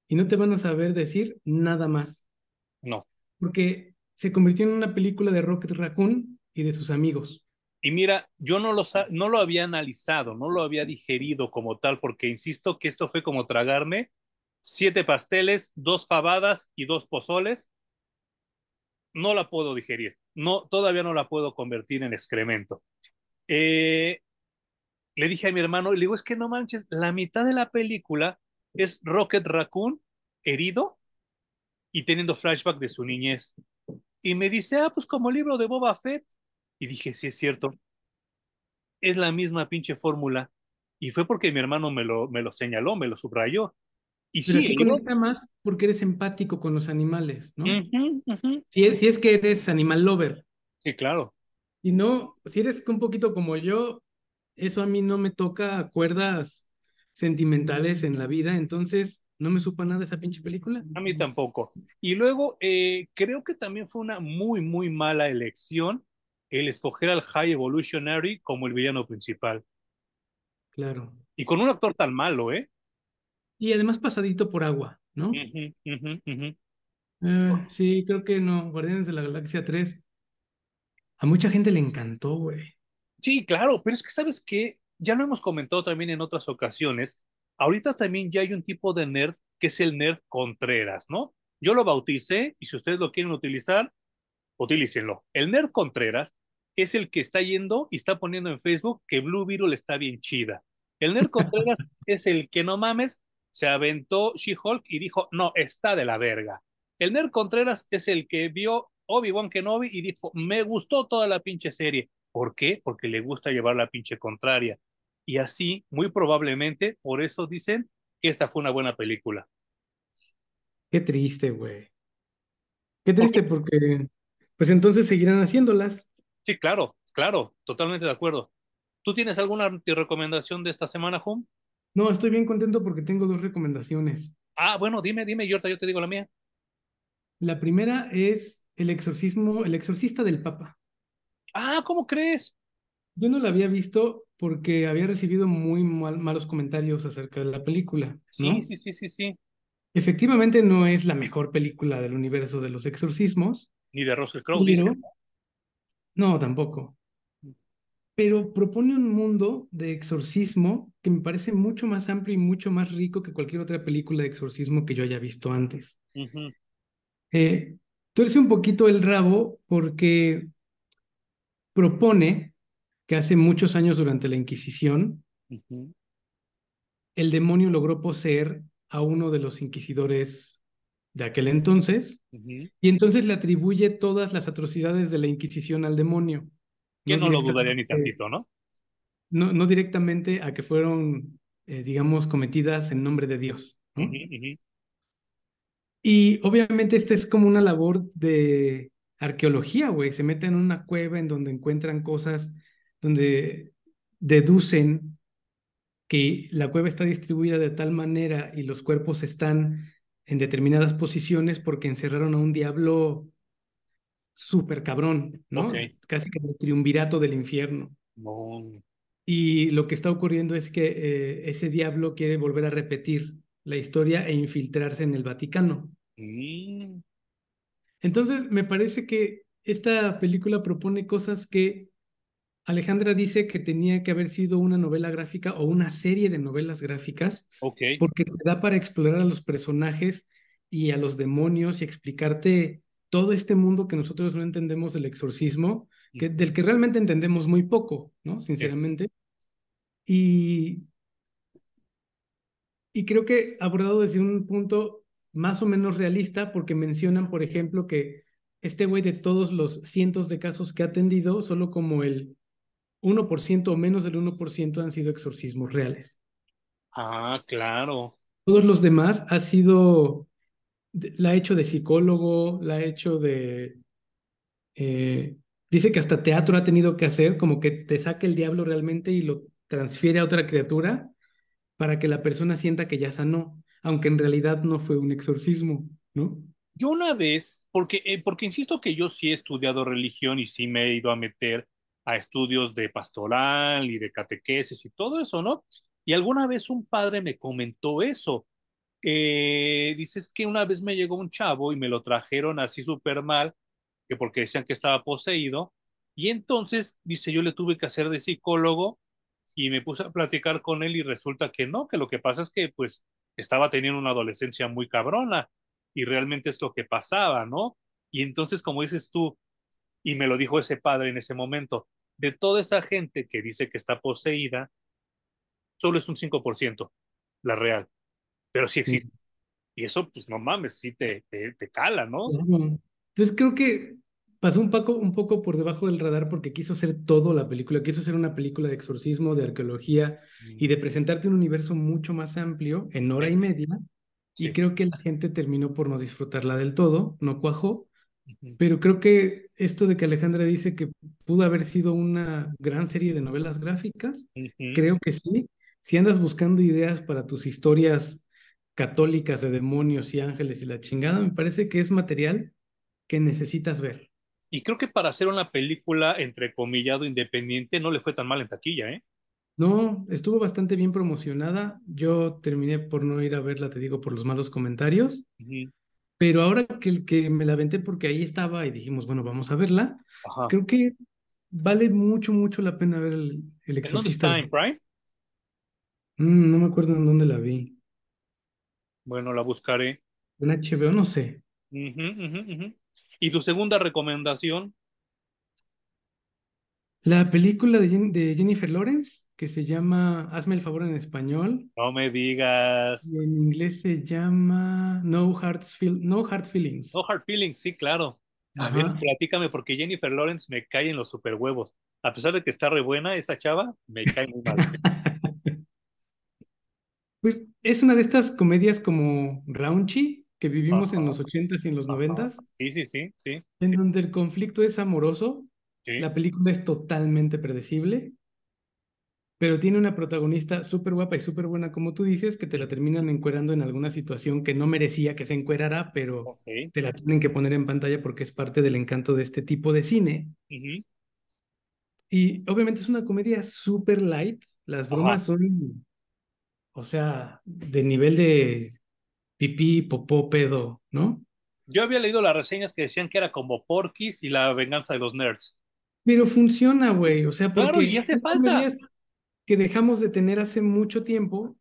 y no te van a saber decir nada más. No. Porque se convirtió en una película de Rocket Raccoon y de sus amigos. Y mira, yo no lo, no lo había analizado, no lo había digerido como tal, porque insisto que esto fue como tragarme siete pasteles, dos fabadas y dos pozoles. No la puedo digerir, no, todavía no la puedo convertir en excremento. Eh, le dije a mi hermano, le digo, es que no manches, la mitad de la película es Rocket Raccoon herido y teniendo flashback de su niñez. Y me dice, ah, pues como libro de Boba Fett. Y dije, sí es cierto. Es la misma pinche fórmula. Y fue porque mi hermano me lo, me lo señaló, me lo subrayó. Y Pero sí, conecta más porque eres empático con los animales, ¿no? Si, es, si es que eres animal lover. Sí, claro. Y no, si eres un poquito como yo, eso a mí no me toca cuerdas sentimentales en la vida, entonces no me supo nada esa pinche película. A mí tampoco. Y luego eh, creo que también fue una muy, muy mala elección el escoger al High Evolutionary como el villano principal. Claro. Y con un actor tan malo, ¿eh? Y además pasadito por agua, ¿no? Eh, sí, creo que no. Guardianes de la Galaxia 3. A mucha gente le encantó, güey. Sí, claro, pero es que sabes que ya lo hemos comentado también en otras ocasiones ahorita también ya hay un tipo de nerd que es el nerd Contreras, ¿no? Yo lo bauticé y si ustedes lo quieren utilizar, utilícenlo. El nerd Contreras es el que está yendo y está poniendo en Facebook que Blue Beetle está bien chida. El nerd Contreras es el que no mames, se aventó She-Hulk y dijo, no, está de la verga. El nerd Contreras es el que vio Obi-Wan Kenobi y dijo, me gustó toda la pinche serie. ¿Por qué? Porque le gusta llevar la pinche contraria. Y así, muy probablemente, por eso dicen que esta fue una buena película. Qué triste, güey. Qué triste porque, pues entonces seguirán haciéndolas. Sí, claro, claro, totalmente de acuerdo. ¿Tú tienes alguna recomendación de esta semana, Home? No, estoy bien contento porque tengo dos recomendaciones. Ah, bueno, dime, dime, yo, yo te digo la mía. La primera es El exorcismo, El exorcista del Papa. Ah, ¿cómo crees? Yo no la había visto porque había recibido muy malos comentarios acerca de la película. Sí, sí, sí, sí, sí. Efectivamente no es la mejor película del universo de los exorcismos. Ni de Russell Crowe, No, tampoco. Pero propone un mundo de exorcismo que me parece mucho más amplio y mucho más rico que cualquier otra película de exorcismo que yo haya visto antes. Eh, tuerce un poquito el rabo porque propone que hace muchos años durante la Inquisición, el demonio logró poseer a uno de los inquisidores de aquel entonces, y entonces le atribuye todas las atrocidades de la Inquisición al demonio. Que no, lo dudaría ni tantito, ¿no? No, no directamente a que fueron, eh, digamos, cometidas en nombre de Dios. Y obviamente esta es como una labor de arqueología, güey. Se meten en una cueva en donde encuentran cosas, donde deducen que la cueva está distribuida de tal manera y los cuerpos están en determinadas posiciones porque encerraron a un diablo súper cabrón, ¿no? Casi que el triunvirato del infierno. No. Y lo que está ocurriendo es que eh, ese diablo quiere volver a repetir la historia e infiltrarse en el Vaticano. Mm, Entonces, me parece que esta película propone cosas que Alejandra dice que tenía que haber sido una novela gráfica o una serie de novelas gráficas, porque te da para explorar a los personajes y a los demonios y explicarte todo este mundo que nosotros no entendemos del exorcismo, que, del que realmente entendemos muy poco, ¿no? Sinceramente. Y, y creo que abordado desde un punto más o menos realista, porque mencionan, por ejemplo, que este güey de todos los cientos de casos que ha atendido, solo como el 1% o menos del 1% han sido exorcismos reales. Ah, claro. Todos los demás ha sido, la ha hecho de psicólogo, la ha hecho de... Eh, dice que hasta teatro ha tenido que hacer, como que te saque el diablo realmente y lo transfiere a otra criatura para que la persona sienta que ya sanó, aunque en realidad no fue un exorcismo, ¿no? Yo una vez, porque, eh, porque insisto que yo sí he estudiado religión y sí me he ido a meter a estudios de pastoral y de catequesis y todo eso, ¿no? Y alguna vez un padre me comentó eso. Eh, dices que una vez me llegó un chavo y me lo trajeron así súper mal, que porque decían que estaba poseído. Y entonces, dice, yo le tuve que hacer de psicólogo y me puse a platicar con él y resulta que no, que lo que pasa es que pues estaba teniendo una adolescencia muy cabrona y realmente es lo que pasaba, ¿no? Y entonces, como dices tú, y me lo dijo ese padre en ese momento, de toda esa gente que dice que está poseída, solo es un 5% la real, pero sí existe. Sí. Y eso, pues no mames, sí te, te, te cala, ¿no? Entonces creo que pasó un poco, un poco por debajo del radar porque quiso hacer todo la película, quiso hacer una película de exorcismo, de arqueología y de presentarte un universo mucho más amplio en hora y media. Y creo que la gente terminó por no disfrutarla del todo, no cuajó, pero creo que esto de que Alejandra dice que pudo haber sido una gran serie de novelas gráficas, creo que sí. Si andas buscando ideas para tus historias católicas de demonios y ángeles y la chingada, me parece que es material que necesitas ver. Y creo que para hacer una película, entre comillado, independiente, no le fue tan mal en taquilla, ¿eh? No, estuvo bastante bien promocionada. Yo terminé por no ir a verla, te digo, por los malos comentarios. Pero ahora que, el que me la aventé porque ahí estaba y dijimos, bueno, vamos a verla, Ajá. creo que vale mucho, mucho la pena ver el, el ¿En dónde Exorcista. está? ¿En Prime? Mm, no me acuerdo en dónde la vi. Bueno, la buscaré. En HBO, no sé. Y tu segunda recomendación, La película de, Jen- de Jennifer Lawrence, que se llama Hazme el favor en español, no me digas. y en inglés se llama No Hard, Feel- no Hard No Feelings. Hard Feelings, sí, claro. A ver, platícame, porque Jennifer Lawrence me cae en los super huevos. A pesar de que está re buena, esta chava me cae muy mal. Pues es una de estas comedias como raunchy que vivimos en los ochentas y en los ajá. noventas, Sí, sí, sí, sí, en donde el conflicto es amoroso, sí. la película es totalmente predecible, pero tiene una protagonista súper guapa y súper buena, como tú dices, que te la terminan encuerando en alguna situación que no merecía que se encuerara, pero te la tienen que poner en pantalla porque es parte del encanto de este tipo de cine. Y obviamente es una comedia súper light, las Ajá. bromas son, o sea, de nivel de pipí, popó, pedo, ¿no? Yo había leído las reseñas que decían que era como Porky's y la venganza de los nerds. Pero funciona, güey, o sea, Claro, y porque hace falta. que dejamos de tener hace mucho tiempo,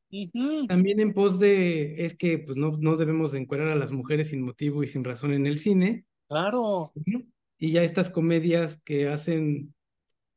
también en pos de, es que pues no, no debemos de encuerar a las mujeres sin motivo y sin razón en el cine, Claro. Y ya estas comedias que hacen,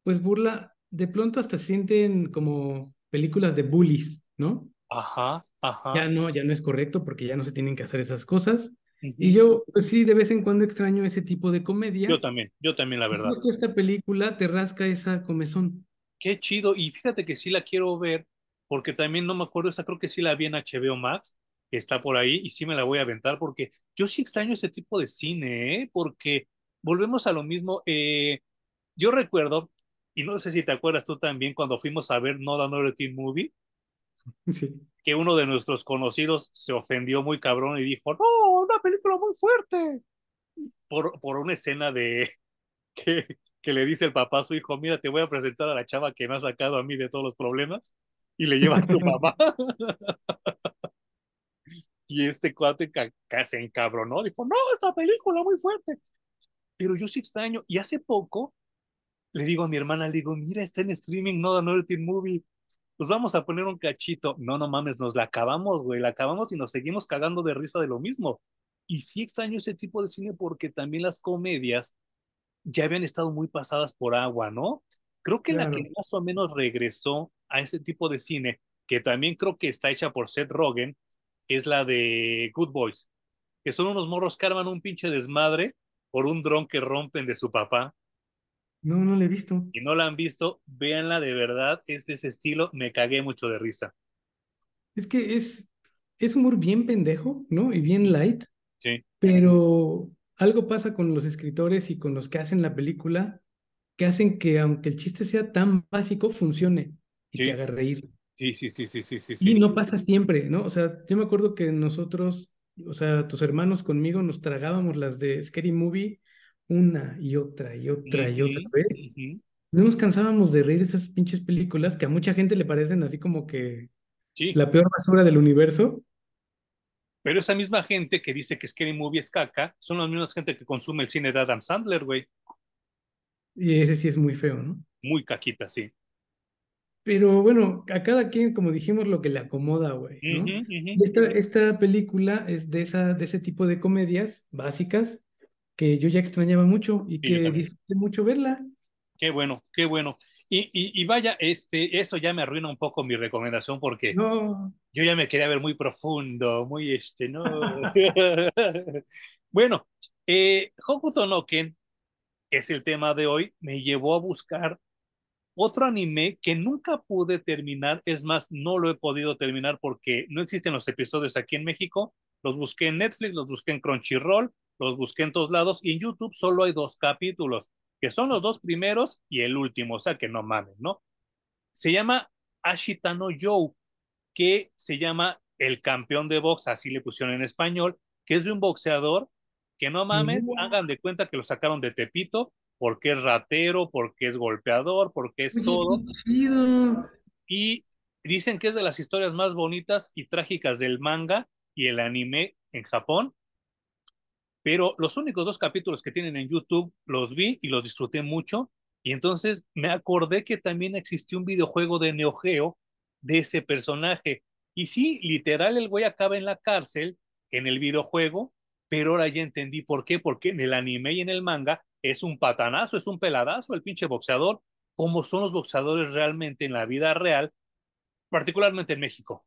pues burla, de pronto hasta sienten como películas de bullies, ¿no? Ajá, Ya ajá. no, ya no es correcto porque ya no se tienen que hacer esas cosas. Y yo, pues sí, de vez en cuando extraño ese tipo de Yo comedia. también, yo también, la verdad. justo esta película te rasca esa comezón. Qué chido. Y fíjate que sí la quiero ver, porque también no me acuerdo, esa creo que sí la vi en HBO Max. está por ahí y sí me la voy a aventar porque yo sí extraño ese tipo de cine, ¿eh? porque volvemos a lo mismo. Eh, yo recuerdo, y no sé si te acuerdas tú también, cuando fuimos a ver No Another Teen Movie, Sí. que uno de nuestros conocidos se ofendió muy cabrón y dijo, no, una película muy fuerte, por, por una escena de que, que le dice el papá a su hijo, mira, te voy a presentar a la chava que me ha sacado a mí de todos los problemas, y le lleva a tu mamá. y este cuate se encabronó, dijo, no, esta película muy fuerte. Pero yo sí extraño, y hace poco le digo a mi hermana, le digo, mira, está en streaming, no, no, Teen Movie, pues vamos a poner un cachito. No, no mames, nos la acabamos, güey, la acabamos y nos seguimos cagando de risa de lo mismo. Y sí extraño ese tipo de cine porque también las comedias ya habían estado muy pasadas por agua, ¿no? Creo que Claro. la que más o menos regresó a ese tipo de cine, que también creo que está hecha por Seth Rogen, es la de Good Boys, que son unos morros que arman un pinche desmadre por un dron que rompen de su papá. No, no la he visto. Y no la han visto, véanla de verdad, es de ese estilo, me cagué mucho de risa. Es que es, es humor bien pendejo, ¿no? Y bien light, Sí, pero algo pasa con los escritores y con los que hacen la película que hacen que aunque el chiste sea tan básico, funcione y sí, te haga reír. sí, sí, sí, sí, sí, sí, Y no pasa siempre, ¿no? O sea, yo me acuerdo que nosotros, o sea, tus hermanos conmigo nos tragábamos las de Scary Movie una y otra y otra y otra vez. No nos cansábamos de reír de esas pinches películas que a mucha gente le parecen así como que Sí, la peor basura del universo. pero esa misma gente que dice que Scary Movie es caca, son las mismas gente que consume el cine de Adam Sandler, güey. Y ese sí es muy feo, ¿no? Muy caquita, sí. Pero bueno, a cada quien, como dijimos, lo que le acomoda, güey, esta, esta película es de, esa, de ese tipo de comedias básicas que yo ya extrañaba mucho y que disfruté mucho verla. Qué bueno, qué bueno. Y, y, y vaya, este, eso ya me arruina un poco mi recomendación porque No, yo ya me quería ver muy profundo, muy este, no. Bueno, eh, Hokuto no Ken es el tema de hoy, me llevó a buscar otro anime que nunca pude terminar, es más, no lo he podido terminar porque no existen los episodios aquí en México. Los busqué en Netflix, los busqué en Crunchyroll, los busqué en todos lados y en YouTube solo hay dos capítulos, que son los dos primeros y el último, o sea que no mames, ¿no? Se llama Ashitano Joe, que se llama El campeón de box, así le pusieron en español, que es de un boxeador que no mames, hagan de cuenta que lo sacaron de Tepito porque es ratero, porque es golpeador, porque es oye, todo. chido. Y dicen que es de las historias más bonitas y trágicas del manga y el anime en Japón. Pero los únicos dos capítulos que tienen en YouTube los vi y los disfruté mucho. Y entonces me acordé que también existió un videojuego de Neo Geo de ese personaje. Y sí, literal, el güey acaba en la cárcel en el videojuego, pero ahora ya entendí por qué, porque en el anime y en el manga es un patanazo, es un peladazo el pinche boxeador, como son los boxeadores realmente en la vida real, particularmente en México.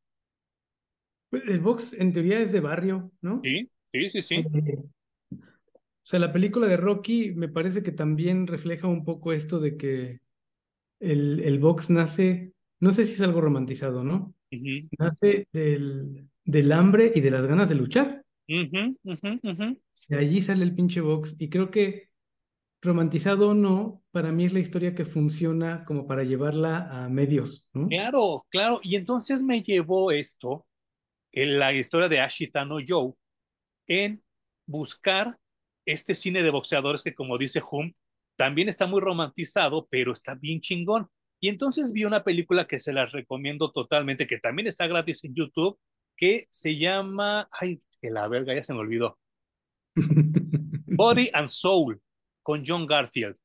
Pues, El box en teoría es de barrio, ¿no? Sí, sí, sí, sí. O sea, la película de Rocky me parece que también refleja un poco esto de que el, el box nace, no sé si es algo romantizado, ¿no? Uh -huh. Nace del, del hambre y de las ganas de luchar. Uh -huh, uh -huh, uh -huh. De allí sale el pinche box. Y creo que romantizado o no, para mí es la historia que funciona como para llevarla a medios, ¿no? Claro, claro. Y entonces me llevó esto, en la historia de Ashitano Joe, en buscar este cine de boxeadores que, como dice Hum, también está muy romantizado, pero está bien chingón. Y entonces vi una película que se las recomiendo totalmente, que también está gratis en YouTube, que se llama, ay, que la verga, ya se me olvidó. Body and Soul, con John Garfield.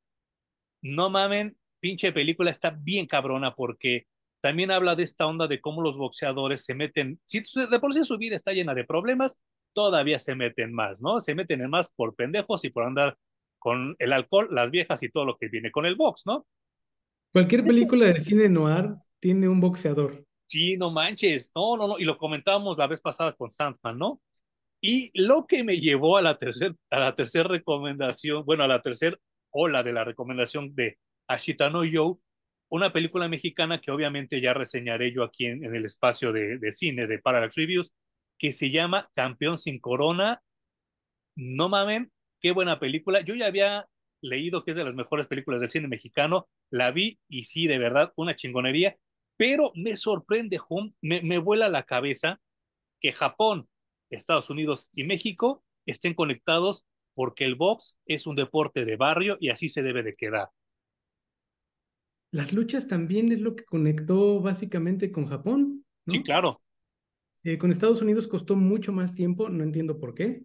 No mamen, pinche película está bien cabrona porque también habla de esta onda de cómo los boxeadores se meten, si de por sí su vida está llena de problemas, todavía se meten más, ¿no? Se meten en más por pendejos y por andar con el alcohol, las viejas y todo lo que viene con el box, ¿no? Cualquier película de cine noir tiene un boxeador. Sí, no manches, no, no, no, y lo comentábamos la vez pasada con Sandman, ¿no? Y lo que me llevó a la tercera a la tercer recomendación, bueno, a la tercera ola de la recomendación de Ashitano Joe, una película mexicana que obviamente ya reseñaré yo aquí en, en el espacio de, de, cine de Parallax Reviews, que se llama Campeón sin Corona. No mamen, qué buena película. Yo ya había leído que es de las mejores películas del cine mexicano, la vi y sí, de verdad, una chingonería, pero me sorprende, Hum, me, me vuela la cabeza que Japón, Estados Unidos y México estén conectados porque el box es un deporte de barrio y así se debe de quedar. Las luchas también es lo que conectó básicamente con Japón, ¿no? Sí, claro. Eh, con Estados Unidos costó mucho más tiempo, no entiendo por qué,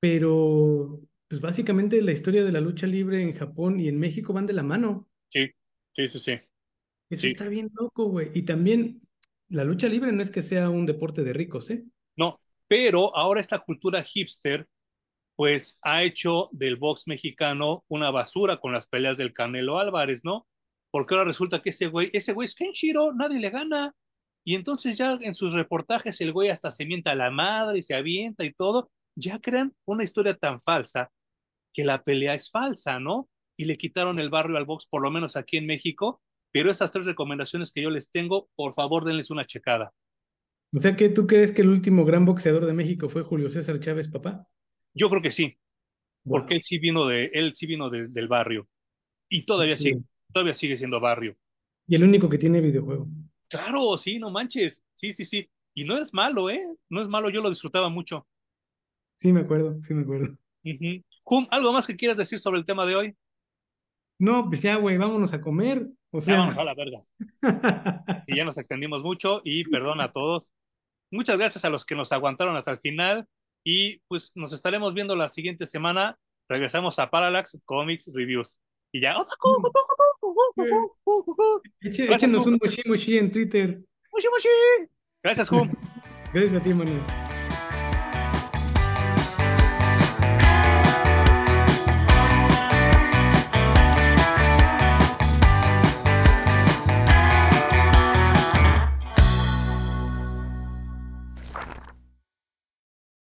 pero pues básicamente la historia de la lucha libre en Japón y en México van de la mano. Sí, sí, sí, sí. Eso Sí. está bien loco, güey. Y también la lucha libre no es que sea un deporte de ricos, ¿eh? No, pero ahora esta cultura hipster, pues ha hecho del box mexicano una basura con las peleas del Canelo Álvarez, ¿no? Porque ahora resulta que ese güey, ese güey es Kenshiro, nadie le gana. Y entonces ya en sus reportajes el güey hasta se mienta a la madre y se avienta y todo. Ya crean una historia tan falsa que la pelea es falsa, ¿no? Y le quitaron el barrio al box, por lo menos aquí en México. Pero esas tres recomendaciones que yo les tengo, por favor, denles una checada. O sea que tú crees que el último gran boxeador de México fue Julio César Chávez, papá. Yo creo que sí, Wow. porque él sí vino de, él sí vino de- del barrio. Y todavía Sí. sigue, todavía sigue siendo barrio. Y el único que tiene videojuego. Claro, sí, no manches. Sí, sí, sí. Y no es malo, ¿eh? No es malo, yo lo disfrutaba mucho. Sí, me acuerdo, sí me acuerdo. Jum, ¿algo más que quieras decir sobre el tema de hoy? No, pues ya, güey, vámonos a comer. O Ya sea, a la verga. Y ya nos extendimos mucho y perdón a todos. Muchas gracias a los que nos aguantaron hasta el final y pues nos estaremos viendo la siguiente semana. Regresamos a Parallax Comics Reviews. Y ya. Eche- Gracias, échenos Hum. un mochi mochi en Twitter. Moshi. Gracias, Hum. Gracias a ti, Manuel.